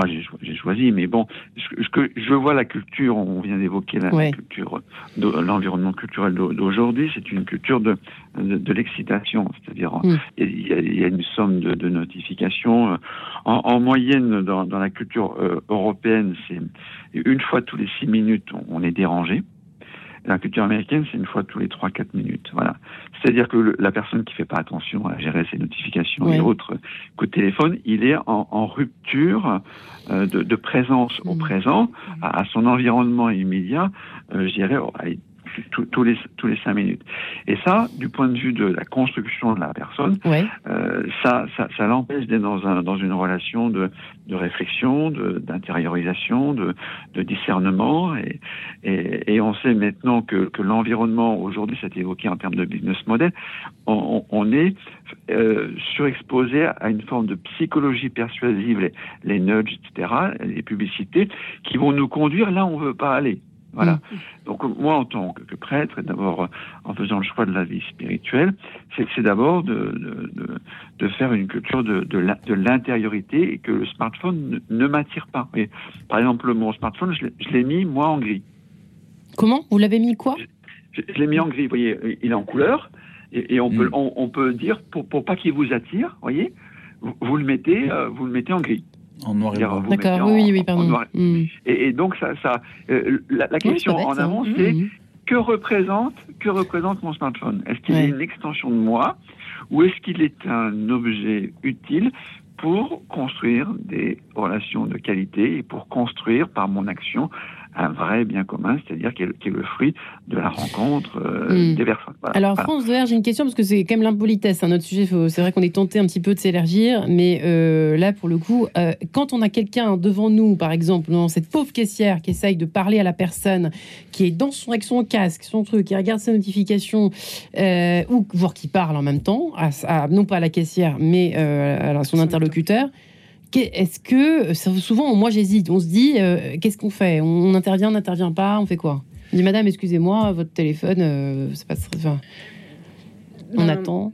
choisi, mais bon, ce, ce que je vois la culture, on vient d'évoquer la, Ouais. culture, de- l'environnement culturel d'au- d'aujourd'hui, c'est une culture de, de, de l'excitation, c'est-à-dire Mm. il y, a, il y a une somme de, de notifications. euh, En, en moyenne, dans, dans la culture euh, européenne, c'est une fois tous les six minutes, on, on est dérangé. La culture américaine, c'est une fois tous les 3-4 minutes. Voilà. C'est-à-dire que le- la personne qui fait pas attention à gérer ses notifications et autres coups de téléphone, il est en, en rupture euh, de, de présence au Mhm. présent, à, à son environnement immédiat, euh, je dirais, tous les, tous les 5 minutes. Et ça, du point de vue de la construction de la personne, Ouais. euh, ça, ça, ça l'empêche d'être dans, un, dans une relation de, de réflexion, de- d'intériorisation, de, de discernement. Et, et, et on sait maintenant que, que l'environnement, aujourd'hui, c'est évoqué en termes de business model, on, on- on est euh, surexposé à une forme de psychologie persuasive, les, les nudges, etc., les publicités, qui vont nous conduire là où on veut pas aller. Voilà. Donc moi, en tant que, que prêtre, et d'abord en faisant le choix de la vie spirituelle, c'est c'est d'abord de, de, de, de faire une culture de, de la- de l'intériorité et que le smartphone ne, ne m'attire pas. Et, par exemple, mon smartphone, je l'ai- je l'ai mis, moi, en gris. Comment? Vous l'avez mis quoi? Je, je l'ai mis en gris, vous voyez, il est en couleur, Et, on, peut, Mm. on, on peut dire, pour, pour pas qu'il vous attire, voyez, vous, vous le mettez, euh, vous le mettez en gris. En noir et blanc. D'accord, en- oui, oui, en pardon. noir et- Mm. Et, et donc, ça, ça, euh, la, question en ça. amont, Mm, c'est mm. que représente, que représente mon smartphone? Est-ce qu'il Ouais. est une extension de moi ou est-ce qu'il est un objet utile pour construire des relations de qualité et pour construire par mon action un vrai bien commun, c'est-à-dire qui est, qui est le fruit de la rencontre euh, Mm. des personnes. Voilà. Alors, Voilà. France Vert, j'ai une question parce que c'est quand même l'impolitesse, c'est un autre sujet. C'est vrai qu'on est tenté un petit peu de s'élargir, mais euh, là, pour le coup, euh, quand on a quelqu'un devant nous, par exemple, dans cette pauvre caissière qui essaye de parler à la personne, qui est dans son, avec son casque, son truc, qui regarde ses notifications, euh, ou voire qui parle en même temps, à- à- non pas à la caissière, mais euh, à son Son interlocuteur. Est-ce que souvent, moi j'hésite, on se dit, euh, qu'est-ce qu'on fait? On intervient, on n'intervient pas, on fait quoi? On dit, Madame, excusez-moi, votre téléphone, euh, c'est pas, enfin, on attend.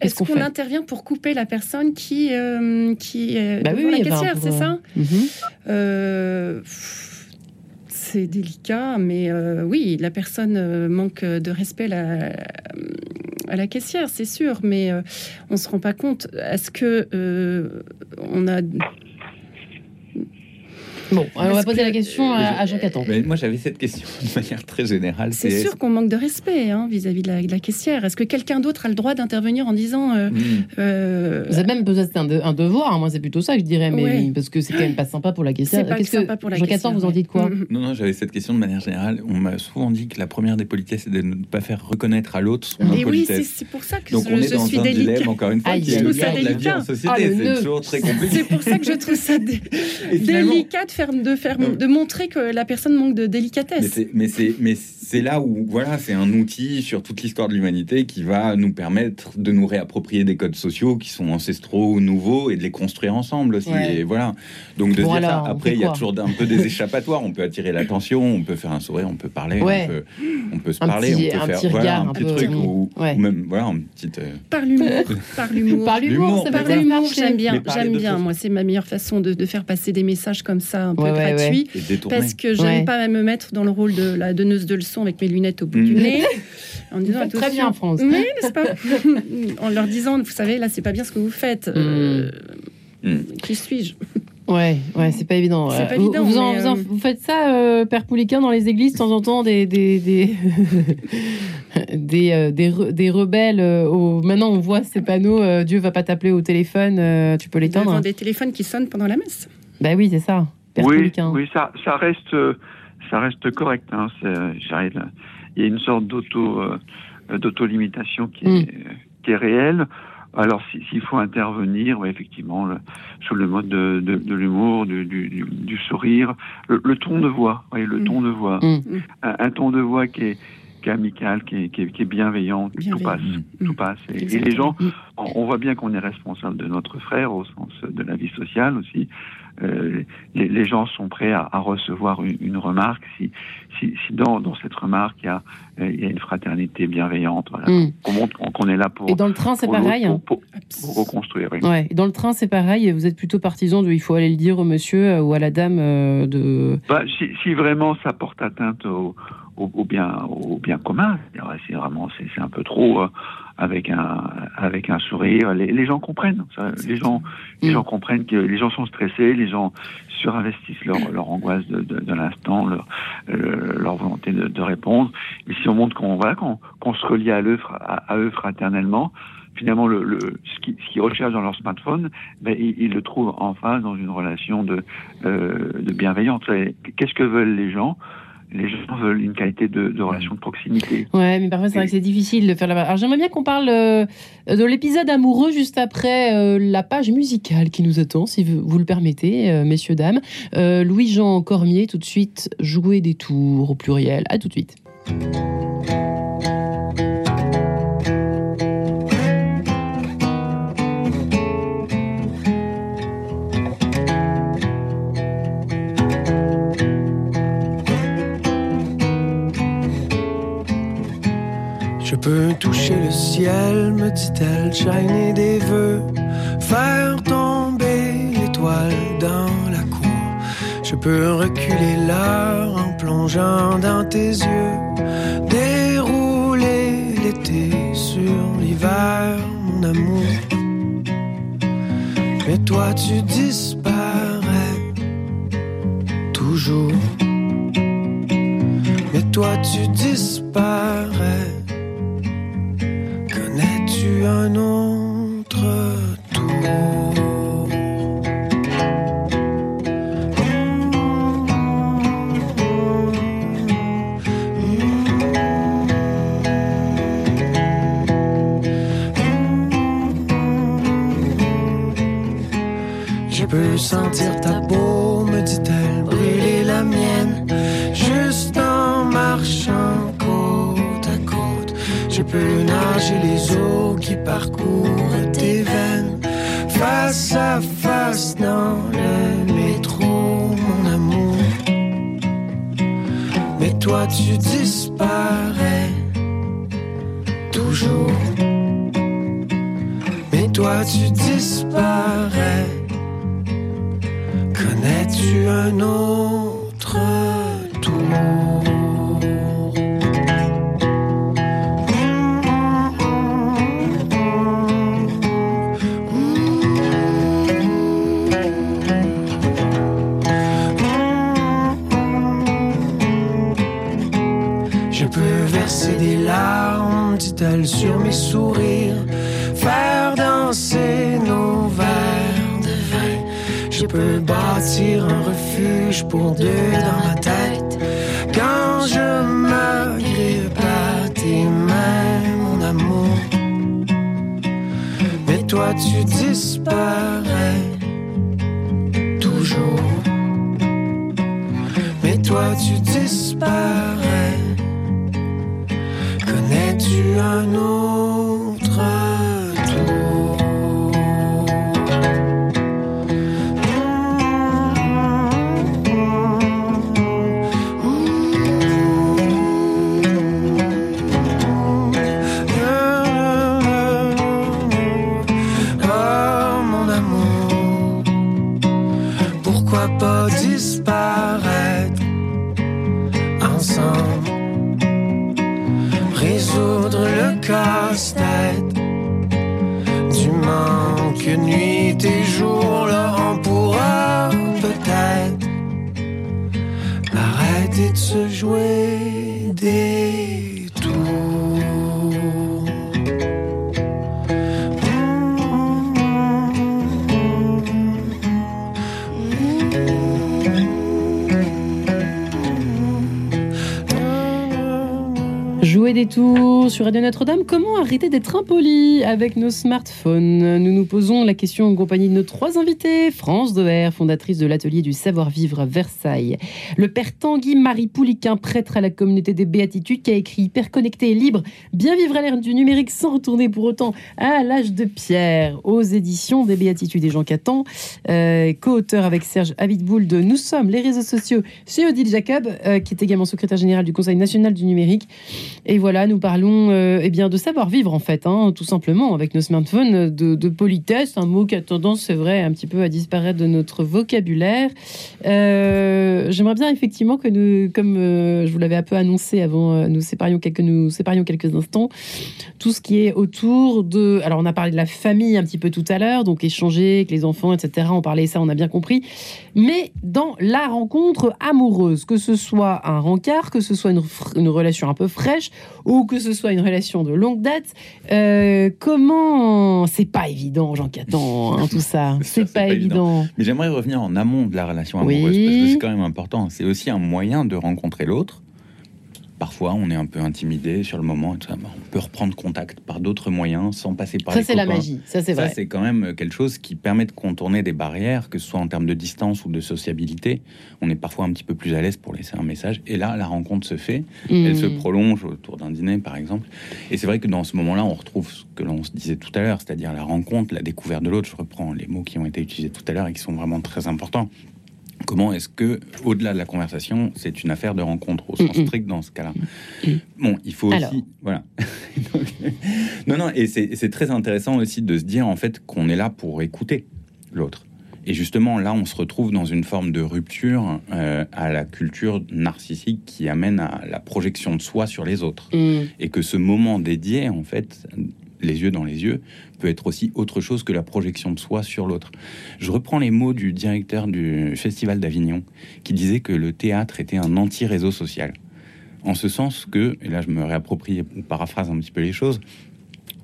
Est-ce qu'on intervient pour couper la personne qui, euh, qui est Bah devant oui, la oui, ben, caissière, c'est ça? Mhm. C'est délicat, mais oui, la personne manque de respect la, à la caissière, c'est sûr, mais euh, on ne se rend pas compte. Est-ce que euh, on a Bon, on va poser que- la question à, à Jean Catan. Mais moi, j'avais cette question de manière très générale. C'est sûr qu'on manque de respect hein, vis-à-vis de, la, de la caissière. Est-ce que quelqu'un d'autre a le droit d'intervenir en disant euh, Hmm. euh, Vous avez même peut-être un, de- un devoir, hein, moi c'est plutôt ça que je dirais, mais Ouais. parce que c'est quand même pas sympa pour la caissière. c'est pas sympa que pour la Jean caissière Catan, vous en ouais. dites quoi Mhm. Non, non, j'avais cette question de manière générale. On m'a souvent dit que la première des politesses, c'est de ne pas faire reconnaître à l'autre son Et oui, c'est pour ça que Donc je, on est je dans suis un délicate. dilemme, encore une fois, Aïe, qui est le de la vie en Ah, société. le c'est toujours très compliqué. C'est pour ça que je trouve ça délicat de, faire, de, faire, de montrer que la personne manque de délicatesse. mais c'est, c'est là où, voilà, c'est un outil sur toute l'histoire de l'humanité qui va nous permettre de nous réapproprier des codes sociaux qui sont ancestraux ou nouveaux et de les construire ensemble aussi. Ouais. Et voilà. Donc de Bon, dire alors, ça. on Après, il y a toujours un peu des échappatoires. On peut attirer l'attention, on peut faire un sourire, on peut parler, Ouais. on peut, on peut se Un parler, petit- on peut un faire petit voilà, regard, un un petit peu. truc ou, Ouais. ou même voilà, une petite. euh, Par l'humour, par l'humour. Par l'humour, ça j'aime bien, j'aime bien. Moi, c'est ma meilleure façon de, de faire passer des messages comme ça, un peu Ouais, ouais, ouais. gratuits. Parce que j'aime pas me mettre dans le rôle de la donneuse de leçons avec mes lunettes au bout du Mm. nez. En disant très bien, France. Mais n'est-ce pas En leur disant, vous savez, là, c'est pas bien ce que vous faites. Euh, Mm. Qui suis-je Ouais, ouais, c'est pas évident. C'est pas vous, évident, vous, en- vous en- euh, vous faites ça, euh, Père Pouliquin, dans les églises, de temps en temps, des des des des, euh, des, re- des rebelles. euh, au... Maintenant, on voit ces panneaux. euh, Dieu va pas t'appeler au téléphone, euh, tu peux l'éteindre. Devant des téléphones qui sonnent pendant la messe. Bah oui, c'est ça. Père oui, Pouliquin. oui, ça, ça reste, euh, ça reste correct. Hein, j'arrive. Il y a une sorte d'auto, euh, d'auto-limitation qui, est, qui est réelle. Alors, si- s'il faut intervenir, ouais, effectivement, le, sous le mode de, de, de l'humour, du, du, du- du sourire, le, le ton de voix, le Mm. ton de voix, Mm. un, un ton de voix qui est, qui est amical, qui est, qui est, qui est bienveillant, tout passe, Mm. tout passe. Et, les gens, Mm. on, on voit bien qu'on est responsable de notre frère au sens de la vie sociale aussi. Euh, les, les gens sont prêts à, à recevoir une, une remarque si, si, si dans, dans cette remarque il y a, euh, il y a une fraternité bienveillante, voilà. Mm. qu'on montre qu'on est là pour, Et dans le train, c'est pareil. hein. pour, pour- pour reconstruire. oui. Ouais, et dans le train, c'est pareil. Vous êtes plutôt partisan de il faut aller le dire au monsieur euh, ou à la dame euh, de. Bah, si, si vraiment ça porte atteinte au, au, au bien, au bien commun, c'est vraiment c'est c'est un peu trop euh, avec un avec un sourire. Les, les gens comprennent. ça. les gens les Mm. gens comprennent que les gens sont stressés, les gens surinvestissent leur, leur angoisse de, de, de l'instant, leur, euh, leur volonté de, de répondre. Et si on montre qu'on voilà, qu'on qu'on se relie à eux, à, à eux fraternellement, finalement, le, le, ce qu'ils qu'ils recherchent dans leur smartphone, ben, ils, ils le trouvent en face dans une relation de, euh, de bienveillance. Qu'est-ce que veulent les gens? Les gens veulent une qualité de, de relation de proximité. Ouais, mais parfois c'est vrai que c'est difficile de faire la. Alors j'aimerais bien qu'on parle euh, de l'épisode amoureux juste après euh, la page musicale qui nous attend, si vous, vous le permettez, euh, messieurs dames. Euh, Louis-Jean Cormier, tout de suite, jouer des tours au pluriel. À tout de suite. Peux toucher le ciel, me dit-elle, shiner des vœux, faire tomber l'étoile dans la cour. Je peux reculer l'heure en plongeant dans tes yeux, dérouler l'été sur l'hiver, mon amour. Mais toi tu disparais toujours. Mais toi tu disparais. Connais-tu un autre Connais-tu un autre Sur Radio Notre-Dame, comment arrêter d'être impoli avec nos smartphones? Nous nous posons la question en compagnie de nos trois invités. France Doer, fondatrice de l'atelier du savoir-vivre à Versailles. Le père Tanguy Marie Pouliquin, prêtre à la communauté des Béatitudes, qui a écrit Hyper connecté et libre, bien vivre à l'ère du numérique sans retourner pour autant à l'âge de pierre, aux éditions des Béatitudes et Jean Catan, euh, co-auteur avec Serge Abitboul de Nous sommes les réseaux sociaux chez Odile Jacob, euh, qui est également secrétaire général du Conseil national du numérique. Et voilà, nous parlons euh, eh bien, de savoir-vivre, en fait, hein, tout simplement, avec nos smartphones, de, de politesse, un mot qui a tendance, c'est vrai, un petit peu à disparaître de notre vocabulaire. Euh, J'aimerais bien, effectivement, que nous, comme euh, je vous l'avais un peu annoncé avant, euh, nous séparions quelques, nous séparions quelques instants, tout ce qui est autour de... Alors, on a parlé de la famille un petit peu tout à l'heure, donc échanger avec les enfants, etc. On parlait ça, on a bien compris. Mais dans la rencontre amoureuse, que ce soit un rencard, que ce soit une, relation un peu fraîche, ou que ce soit une relation de longue date, euh, comment... C'est pas évident, Jean Catan, hein, tout ça. C'est pas, évident. Mais j'aimerais revenir en amont de la relation Oui. amoureuse parce que c'est quand même important. C'est aussi un moyen de rencontrer l'autre. Parfois, on est un peu intimidé sur le moment. Tout ça. On peut reprendre contact par d'autres moyens sans passer par Ça, les c'est la magie. Ça, c'est Ça, vrai. c'est quand même quelque chose qui permet de contourner des barrières, que ce soit en termes de distance ou de sociabilité. On est parfois un petit peu plus à l'aise pour laisser un message. Et là, la rencontre se fait. Elle se Hmm. prolonge autour d'un dîner, par exemple. Et c'est vrai que dans ce moment-là, on retrouve ce que l'on se disait tout à l'heure, c'est-à-dire la rencontre, la découverte de l'autre. Je reprends les mots qui ont été utilisés tout à l'heure et qui sont vraiment très importants. Comment est-ce que, au-delà de la conversation, c'est une affaire de rencontre au sens strict dans ce cas-là? Bon, il faut Alors. aussi, voilà. Donc, non, non, et c'est c'est très intéressant aussi de se dire en fait qu'on est là pour écouter l'autre Et justement, là, on se retrouve dans une forme de rupture euh, à la culture narcissique qui amène à la projection de soi sur les autres. Mm. Et que ce moment dédié, en fait, les yeux dans les yeux, peut être aussi autre chose que la projection de soi sur l'autre. Je reprends les mots du directeur du Festival d'Avignon, qui disait que le théâtre était un anti-réseau social. En ce sens que, et là je me réapproprie paraphrase un petit peu les choses,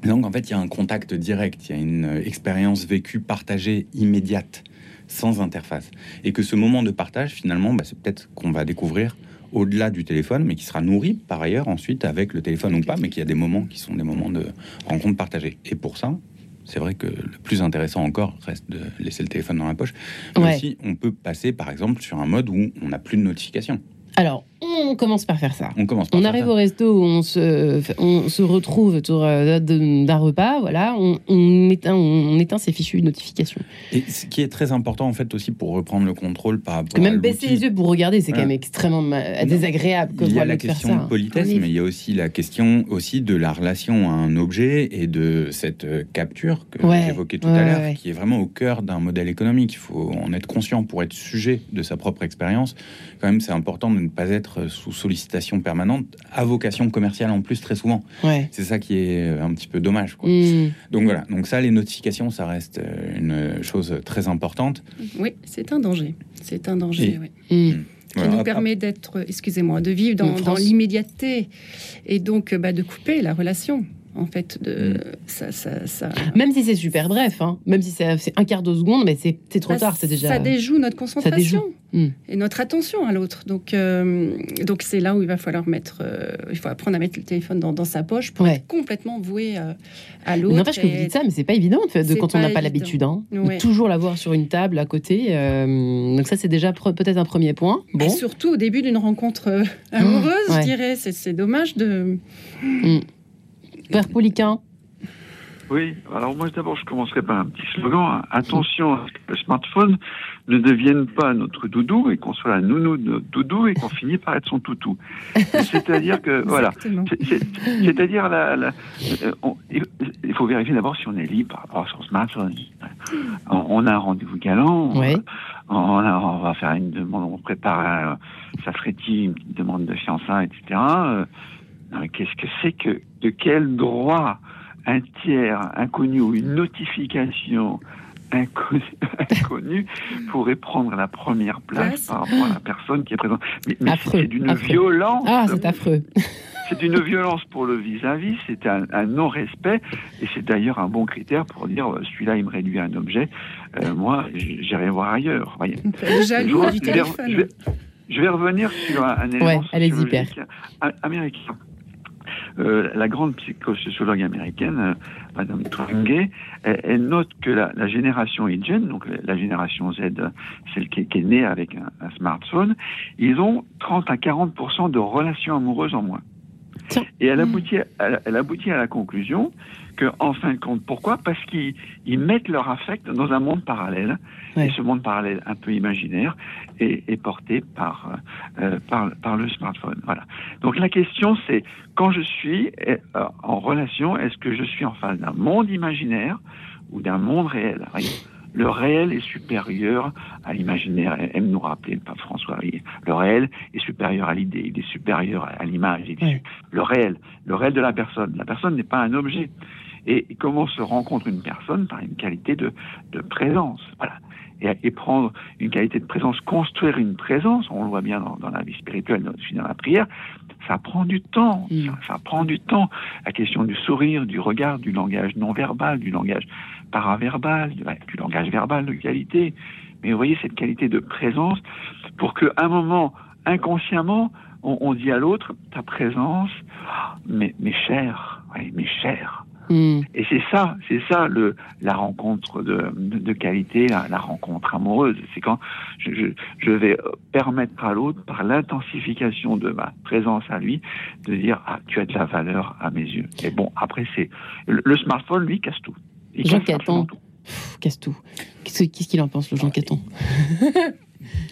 donc en fait il y a un contact direct, il y a une expérience vécue, partagée, immédiate, sans interface. Et que ce moment de partage, finalement, bah, c'est peut-être qu'on va découvrir au-delà du téléphone, mais qui sera nourri par ailleurs ensuite avec le téléphone ou pas, mais qu'il y a des moments qui sont des moments de rencontre partagée. Et pour ça, c'est vrai que le plus intéressant encore reste de laisser le téléphone dans la poche. Mais Ouais. aussi, on peut passer par exemple sur un mode où on n'a plus de notification. Alors, on commence par faire ça. On commence par On faire arrive ça. au resto on se, on se retrouve autour euh, de- d'un repas, voilà, on, on éteint, on éteint ces fichues notifications. Et ce qui est très important en fait aussi pour reprendre le contrôle par rapport à même baisser les yeux pour regarder, c'est quand Voilà. même extrêmement Non. désagréable Il y a la de faire question de politesse, mais il y a aussi la question aussi de la relation à un objet et de cette euh, capture que Ouais. j'évoquais tout Ouais, à l'heure, ouais. qui est vraiment au cœur d'un modèle économique. Il faut en être conscient pour être sujet de sa propre expérience. Quand même, c'est important de ne pas être sous sollicitation permanente, à vocation commerciale en plus très souvent. Ouais. C'est ça qui est euh, un petit peu dommage. quoi. Mm. Donc voilà, donc ça, les notifications, ça reste euh, une chose très importante. Oui, c'est un danger. C'est un danger, oui. Mm. Qui Voilà, nous permet d'être, excusez-moi, de vivre dans l'immédiateté et donc euh, bah, de couper la relation. En fait, de, Mm. ça, ça, ça, Même si c'est super bref, hein, même si c'est un quart de seconde, mais c'est trop bah, tard, c'est déjà. ça déjoue notre concentration déjoue. Mm. et notre attention à l'autre. Donc, euh, donc c'est là où il va falloir mettre, euh, il faut apprendre à mettre le téléphone dans, dans sa poche pour Ouais. être complètement voué euh, à Mais l'autre. N'empêche que vous et- dites ça, mais c'est pas évident en fait, de quand on n'a pas l'habitude. Hein, Ouais. toujours l'avoir sur une table à côté. euh, donc ça, c'est déjà peut-être un premier point. Et Bon. surtout au début d'une rencontre euh, amoureuse, ouais. je dirais, c'est c'est dommage de. Père Poliquin. Oui, alors moi d'abord je commencerai par un petit slogan. Attention à ce que le smartphone ne devienne pas notre doudou et qu'on soit la nounou de notre doudou et qu'on finisse par être son toutou. C'est-à-dire que, voilà, C'est-à-dire, la, la- euh, on- il faut vérifier d'abord si on est libre par rapport à son smartphone. On, on a un rendez-vous galant, on, on a- on va faire une demande, on prépare, euh, ça une petite demande de fiançailles, etc. Euh, Qu'est-ce que c'est que, de quel droit un tiers inconnu ou une notification inconnue, pourrait prendre la première place par rapport à la personne qui est présente Mais, c'est d'une violence Ah, c'est affreux. c'est une violence pour le vis-à-vis, c'est un, un non-respect, et c'est d'ailleurs un bon critère pour dire euh, celui-là, il me réduit à un objet, euh, moi, j'irai voir ailleurs. Voyez. Jaloux Je- du vais- téléphone. Je vais, je vais revenir sur un, un élément Ouais, a- américain. Euh, la grande psychosociologue américaine, euh, Madame Twenge, elle, elle note que la, la génération Y, donc la, la génération Z, celle qui est, qui est née avec un, un smartphone, ils ont 30 à 40% de relations amoureuses en moins. Et elle Mm. aboutit, à, elle aboutit à la conclusion que, en fin de compte, pourquoi? Parce qu'ils ils mettent leur affect dans un monde parallèle. Ouais. Et ce monde parallèle, un peu imaginaire, est, est porté par, euh, par, par le smartphone. Voilà. Donc la question, c'est quand je suis euh, en relation, est-ce que je suis en face d'un monde imaginaire ou d'un monde réel? Le réel est supérieur à l'imaginaire. Aime nous rappeler le pape François. Le réel est supérieur à l'idée, il est supérieur à l'image. il est Ouais. Le réel, le réel de la personne. La personne n'est pas un objet. Et comment se rencontre une personne par une qualité de, de présence. Voilà. Et, et prendre une qualité de présence, construire une présence, on le voit bien dans, dans la vie spirituelle, dans, dans la prière, ça prend du temps. Mm. Ça, ça prend du temps. La question du sourire, du regard, du langage non verbal, du langage paraverbal, du, langage verbal de qualité. Mais vous voyez cette qualité de présence pour qu'à un moment, inconsciemment, on, on dit à l'autre, ta présence, mais, mais cher, oui, mais cher. Mm. Et c'est ça, c'est ça le, la rencontre de, de, de qualité, la, la rencontre amoureuse. C'est quand je, je, je vais permettre à l'autre, par l'intensification de ma présence à lui, de dire ah tu as de la valeur à mes yeux. Et bon après c'est le, le smartphone lui casse tout. Il Jean casse Caton. tout. Pff, Casse tout. Qu'est-ce qu'est-ce qu'il en pense, le Jean Caton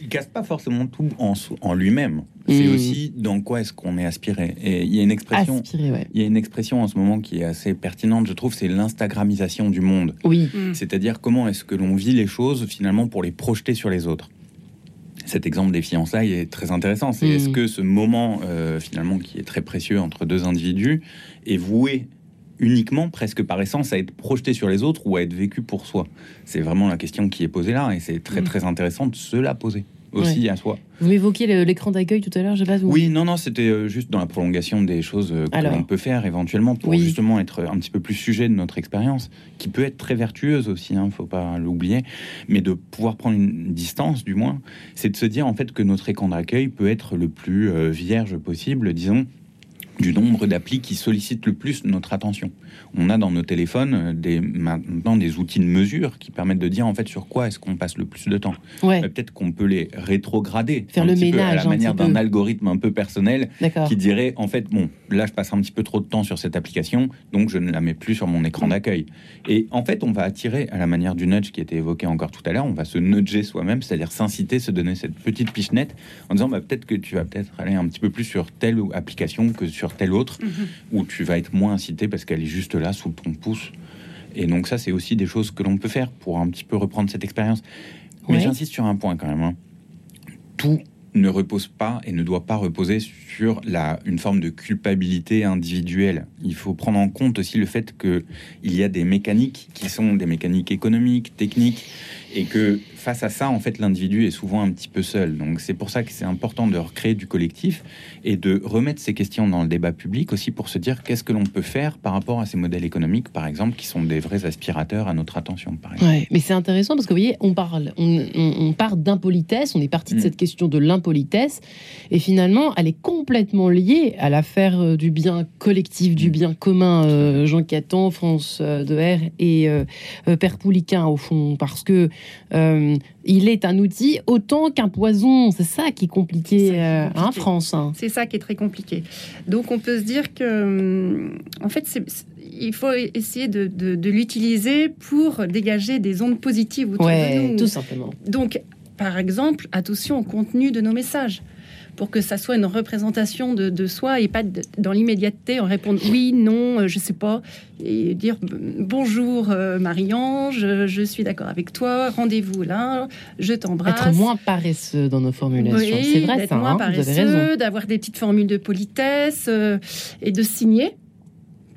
il casse pas forcément tout en, lui-même. C'est Mm. aussi dans quoi est-ce qu'on est aspiré. Et il y a une expression. Aspiré, ouais. Il y a une expression en ce moment qui est assez pertinente, je trouve, c'est l'instagramisation du monde. Oui. Mm. C'est-à-dire comment est-ce que l'on vit les choses finalement pour les projeter sur les autres. Cet exemple des fiançailles est très intéressant. C'est Mm. est-ce que ce moment euh, finalement qui est très précieux entre deux individus est voué uniquement, presque par essence, à être projeté sur les autres ou à être vécu pour soi C'est vraiment la question qui est posée là et c'est très Mm. très intéressant de se la poser aussi à soi. Vous m'évoquiez le- l'écran d'accueil tout à l'heure, je sais pas. vous- Oui, non, non, c'était euh, juste dans la prolongation des choses euh, que l'on peut faire éventuellement pour Oui. justement être un petit peu plus sujet de notre expérience, qui peut être très vertueuse aussi, hein, faut pas l'oublier, mais de pouvoir prendre une distance, du moins, c'est de se dire en fait que notre écran d'accueil peut être le plus euh, vierge possible, disons du nombre d'applis qui sollicitent le plus notre attention. On a dans nos téléphones euh, des, maintenant des outils de mesure qui permettent de dire en fait sur quoi est-ce qu'on passe le plus de temps. Ouais, Euh, Peut-être qu'on peut les rétrograder Faire un le petit peu ménage à la manière d'un algorithme un peu personnel d'accord. qui dirait en fait bon là je passe un petit peu trop de temps sur cette application donc je ne la mets plus sur mon écran Mm. d'accueil et en fait on va attirer à la manière du nudge qui était évoqué encore tout à l'heure on va se nudger soi-même c'est-à-dire s'inciter se donner cette petite pichenette en disant bah, peut-être que tu vas peut-être aller un petit peu plus sur telle application que sur telle autre Mhm. où tu vas être moins incité parce qu'elle est juste là sous ton pouce et donc ça c'est aussi des choses que l'on peut faire pour un petit peu reprendre cette expérience mais j'insiste sur un point quand même hein. tout ne repose pas et ne doit pas reposer sur la, une forme de culpabilité individuelle. Il faut prendre en compte aussi le fait que il y a des mécaniques qui sont des mécaniques économiques, techniques, et que face à ça, en fait, l'individu est souvent un petit peu seul. Donc c'est pour ça que c'est important de recréer du collectif et de remettre ces questions dans le débat public aussi pour se dire qu'est-ce que l'on peut faire par rapport à ces modèles économiques, par exemple, qui sont des vrais aspirateurs à notre attention, par exemple. Ouais, mais c'est intéressant parce que vous voyez, on parle, on, on- on part d'impolitesse, on est parti de Mm. cette question de l'impolitesse, et finalement, elle est complètement liée à l'affaire euh, du bien collectif, du Mm. bien commun. euh, Jean Catan, France euh, de R et euh, Père Pouliquin au fond, parce que euh, il est un outil autant qu'un poison. C'est ça qui est compliqué, est euh, hein. France. hein. C'est ça qui est très compliqué. Donc on peut se dire que, hum, en fait, il faut essayer de, de- de l'utiliser pour dégager des ondes positives autour de nous. tout simplement. Donc, par exemple, attention au contenu de nos messages. Pour que ça soit une représentation de, de soi et pas de- dans l'immédiateté en répondre oui, non, euh, je sais pas, et dire bonjour euh, Marie-Ange, je, je suis d'accord avec toi, rendez-vous là, je t'embrasse. Être moins paresseux dans nos formulations. Oui, c'est vrai ça, moins hein, paresseux, d'avoir des petites formules de politesse euh, et de signer.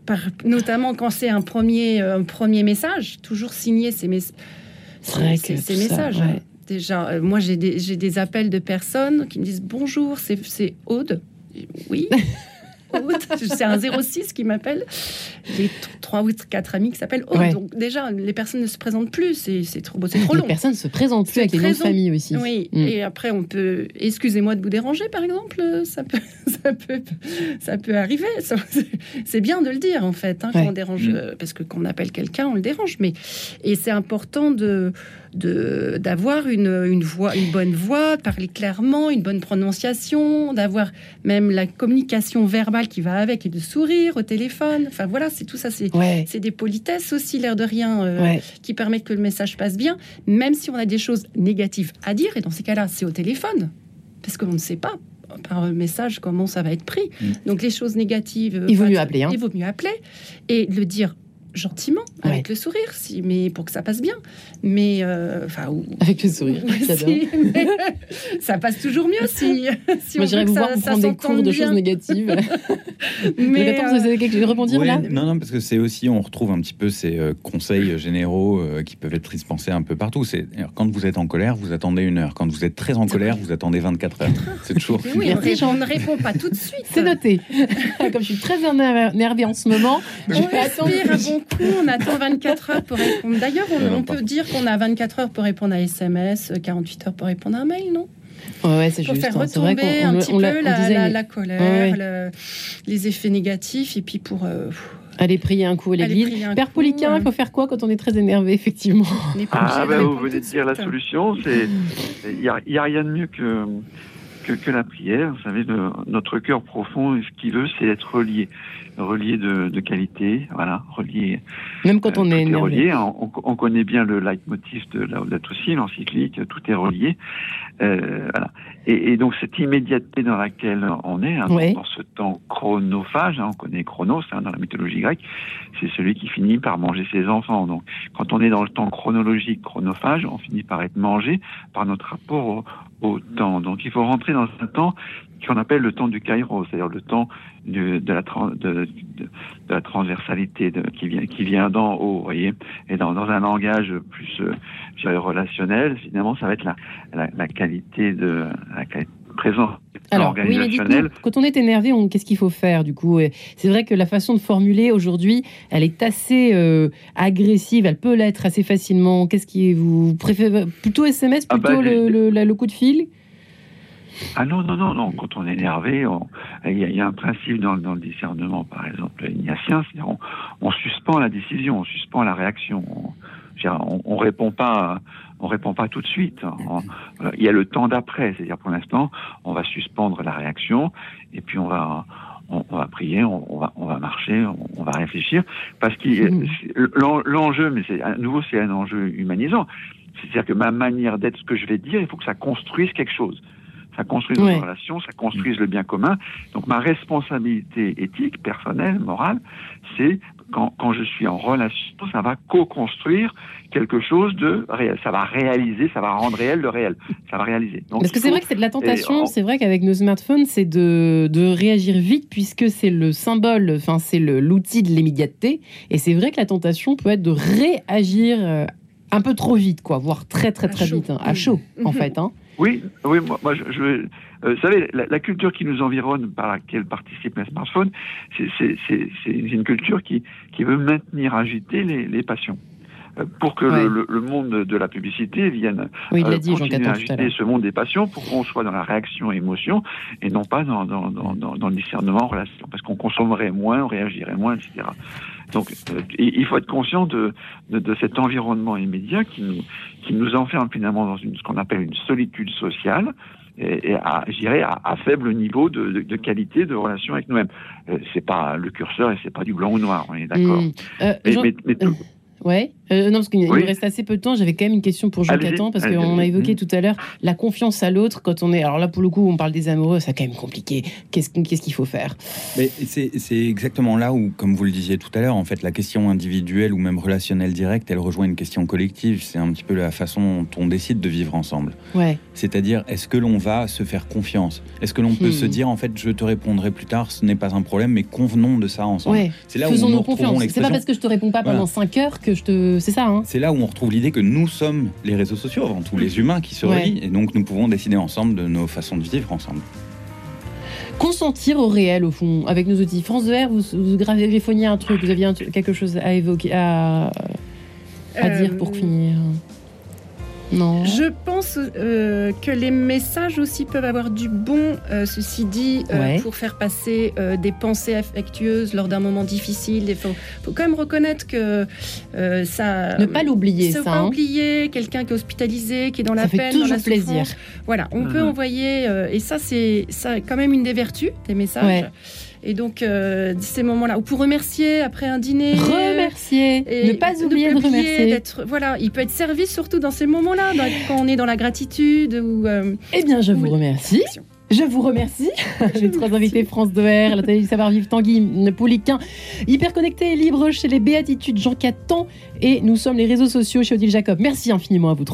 Par, notamment quand c'est un premier, euh, un premier message, toujours signer ces, mes- ça, messages. ouais. Déjà, euh, moi j'ai des, j'ai des appels de personnes qui me disent bonjour, c'est c'est Aude. Oui. C'est un 06 qui m'appelle. J'ai trois ou quatre amis qui s'appellent Aude. Ouais. Donc déjà, les personnes ne se présentent plus, c'est c'est trop, c'est trop Les long. personnes se présentent plus C'est avec les noms de famille aussi. Oui, Mm. et après on peut, excusez-moi de vous déranger par exemple, ça peut, ça peut, ça peut arriver. Ça- C'est bien de le dire en fait, hein, quand Ouais. on dérange, Mm. euh, parce que quand on appelle quelqu'un, on le dérange. Mais et c'est important de de- d'avoir une, une voix, une bonne voix, de parler clairement, une bonne prononciation, d'avoir même la communication verbale qui va avec et de sourire au téléphone. Enfin voilà, c'est tout ça, c'est Ouais, c'est des politesses aussi, l'air de rien. euh, ouais. qui permettent que le message passe bien, même si on a des choses négatives à dire. Et dans ces cas-là, c'est au téléphone, parce qu'on ne sait pas par message comment ça va être pris. Mm. Donc les choses négatives, euh, Il vaut mieux appeler, hein. Il vaut mieux appeler et le dire gentiment, avec Ouais. le sourire, si, mais pour que ça passe bien. Mais euh, enfin, ou- Avec le sourire. Si, mais ça passe toujours mieux si, si Moi, veut vous que voir ça, vous ça prendre des cours de choses négatives. Mais, attends, vous euh, avez quelque chose à rebondir là non, non, parce que c'est aussi, on retrouve un petit peu ces euh, conseils généraux euh, qui peuvent être dispensés un peu partout. C'est quand vous êtes en colère, vous attendez une heure. Quand vous êtes très en colère, vous attendez 24 heures. C'est toujours. mais oui, on, on ne répond pas tout de suite. C'est noté. Comme je suis très énervée en ce moment, je On vais attendre. un bon coup, on attend 24 heures pour répondre. D'ailleurs, on, Non, peut dire qu'on a 24 heures pour répondre à SMS, 48 heures pour répondre à un mail, non? Ouais, c'est Pour juste. faire hein. C'est vrai retomber un petit peu on la, disait, la- mais la colère, Ouais, le- les effets négatifs, et puis pour euh, Aller prier un coup à l'église. Père euh, il faut faire quoi quand on est très énervé, effectivement? On n'est pas Ah, ben, vous venez de dire la suite. solution. C'est, il n'y a, il y a rien de mieux que que, que la prière. Vous savez, le- notre cœur profond, ce qu'il veut, c'est être relié, relié de, de qualité, voilà, relié. Même quand euh, on est énervé. relié. On, on connaît bien le leitmotiv de Laudato Si, l'encyclique, tout est relié. Euh, voilà. Et, et donc cette immédiateté dans laquelle on est, hein, dans ce temps chronophage, hein, on connaît Chronos hein, dans la mythologie grecque, c'est celui qui finit par manger ses enfants. Donc quand on est dans le temps chronologique, chronophage, on finit par être mangé par notre rapport au, temps. Donc il faut rentrer dans un temps qu'on appelle le temps du kairos, c'est-à-dire le temps de, la, transversalité qui vient d'en haut, voyez. Et dans, un langage plus euh, relationnel, finalement, ça va être la, la qualité de la qualité présente Alors, oui, mais quand on est énervé, on- qu'est-ce qu'il faut faire du coup? C'est vrai que la façon de formuler aujourd'hui, elle est assez euh, agressive, elle peut l'être assez facilement. Qu'est-ce qui vous préférez Plutôt SMS, Ah plutôt bah, le, j'ai- le- la- le coup de fil? Ah non, non, non, non. Quand on est énervé, on- il y, a- il y a un principe dans, dans le discernement, par exemple, ignatien, c'est-à-dire on, on suspend la décision, on suspend la réaction. On, on répond pas, on répond pas tout de suite. On- euh, il y a le temps d'après, c'est-à-dire pour l'instant, on va suspendre la réaction et puis on va. On, on va prier, on, on va, on va marcher, on, va réfléchir, parce que Mhm. l'enjeu, mais c'est à nouveau c'est un enjeu humanisant, c'est-à-dire que ma manière d'être, ce que je vais dire, il faut que ça construise quelque chose ça construise Ouais. nos relations, ça construise le bien commun. Donc ma responsabilité éthique, personnelle, morale, c'est quand, quand je suis en relation, ça va co-construire quelque chose de réel. Ça va réaliser, ça va rendre réel le réel. Ça va réaliser. Donc, Parce que c'est vrai que c'est de la tentation, en- c'est vrai qu'avec nos smartphones, c'est de, de réagir vite puisque c'est le symbole, enfin c'est l'outil de l'immédiateté. Et c'est vrai que la tentation peut être de réagir euh, un peu trop vite, quoi, voire très très À très chaud. vite, hein, à chaud en fait. hein. Oui, oui, moi, moi, je, je- euh, vous savez, la, la culture qui nous environne, par laquelle participe les smartphones, c'est- une culture qui, qui veut maintenir agitées les, les passions. Euh, Pour que Ouais. le, le- le monde de la publicité vienne Oui, il l'a euh, dit, continuer à agiter ce monde des passions pour qu'on soit dans la réaction émotion et non pas dans, dans, dans, dans, dans le discernement relation parce qu'on consommerait moins, on réagirait moins, etc. Donc euh, il faut être conscient de, de, de cet environnement immédiat qui nous, qui nous enferme finalement dans une, ce qu'on appelle une solitude sociale et, et à, à, à faible niveau de, de, de qualité de relation avec nous-mêmes. Euh, c'est pas le curseur et c'est pas du blanc ou noir, on est d'accord. Hmm. Euh, Mais, Jean- mais- mais tout- Ouais, Euh, non, parce qu'il Oui. nous reste assez peu de temps. J'avais quand même une question pour Jean Catan, parce qu'on a évoqué Mhm. tout à l'heure la confiance à l'autre quand on est. Alors là, pour le coup, on parle des amoureux, c'est quand même compliqué. Qu'est-ce qu'est-ce qu'il faut faire? Mais c'est exactement là où, comme vous le disiez tout à l'heure, en fait, la question individuelle ou même relationnelle directe, elle rejoint une question collective. C'est un petit peu la façon dont on décide de vivre ensemble. Ouais, C'est-à-dire, est-ce que l'on va se faire confiance? Est-ce que l'on peut Hmm. se dire, en fait, je te répondrai plus tard, ce n'est pas un problème, mais convenons de ça ensemble ouais. C'est là où nous Faisons-nous retrouvons confiance. C'est pas parce que je te réponds pas pendant Voilà. 5 heures que je te. C'est ça, hein C'est là où on retrouve l'idée que nous sommes les réseaux sociaux, avant tout les humains qui se Ouais. relient, et donc nous pouvons décider ensemble de nos façons de vivre ensemble. Consentir au réel, au fond, avec nos outils. France de R, vous, vous griffonniez un truc, vous aviez un quelque chose à évoquer, à, à dire pour Euh, finir Non Je pense euh, que les messages aussi peuvent avoir du bon, euh, ceci dit, euh, Ouais. pour faire passer euh, des pensées affectueuses lors d'un moment difficile. Il faut, faut quand même reconnaître que euh, ça. Ne pas l'oublier, ça. pas hein. oublier quelqu'un qui est hospitalisé, qui est dans la Ça fait peine, dans la toujours plaisir. souffrance. Voilà, on Mhm. peut envoyer, euh, et ça c'est ça quand même une des vertus des messages. Ouais. Et donc euh, ces moments-là, ou pour remercier après un dîner. Remercier. Et Ne pas oublier de remercier. d'être- Voilà, il peut être servi surtout dans ces moments-là, quand on est dans la gratitude ou. euh, Eh bien, je vous remercie. Je vous remercie. J'ai trois invités France 2R, la télé du savoir-vivre Tanguy Pouliquin, hyper connecté et libre chez les Béatitudes Jean Catan et nous sommes les réseaux sociaux chez Odile Jacob. Merci infiniment à vous trois.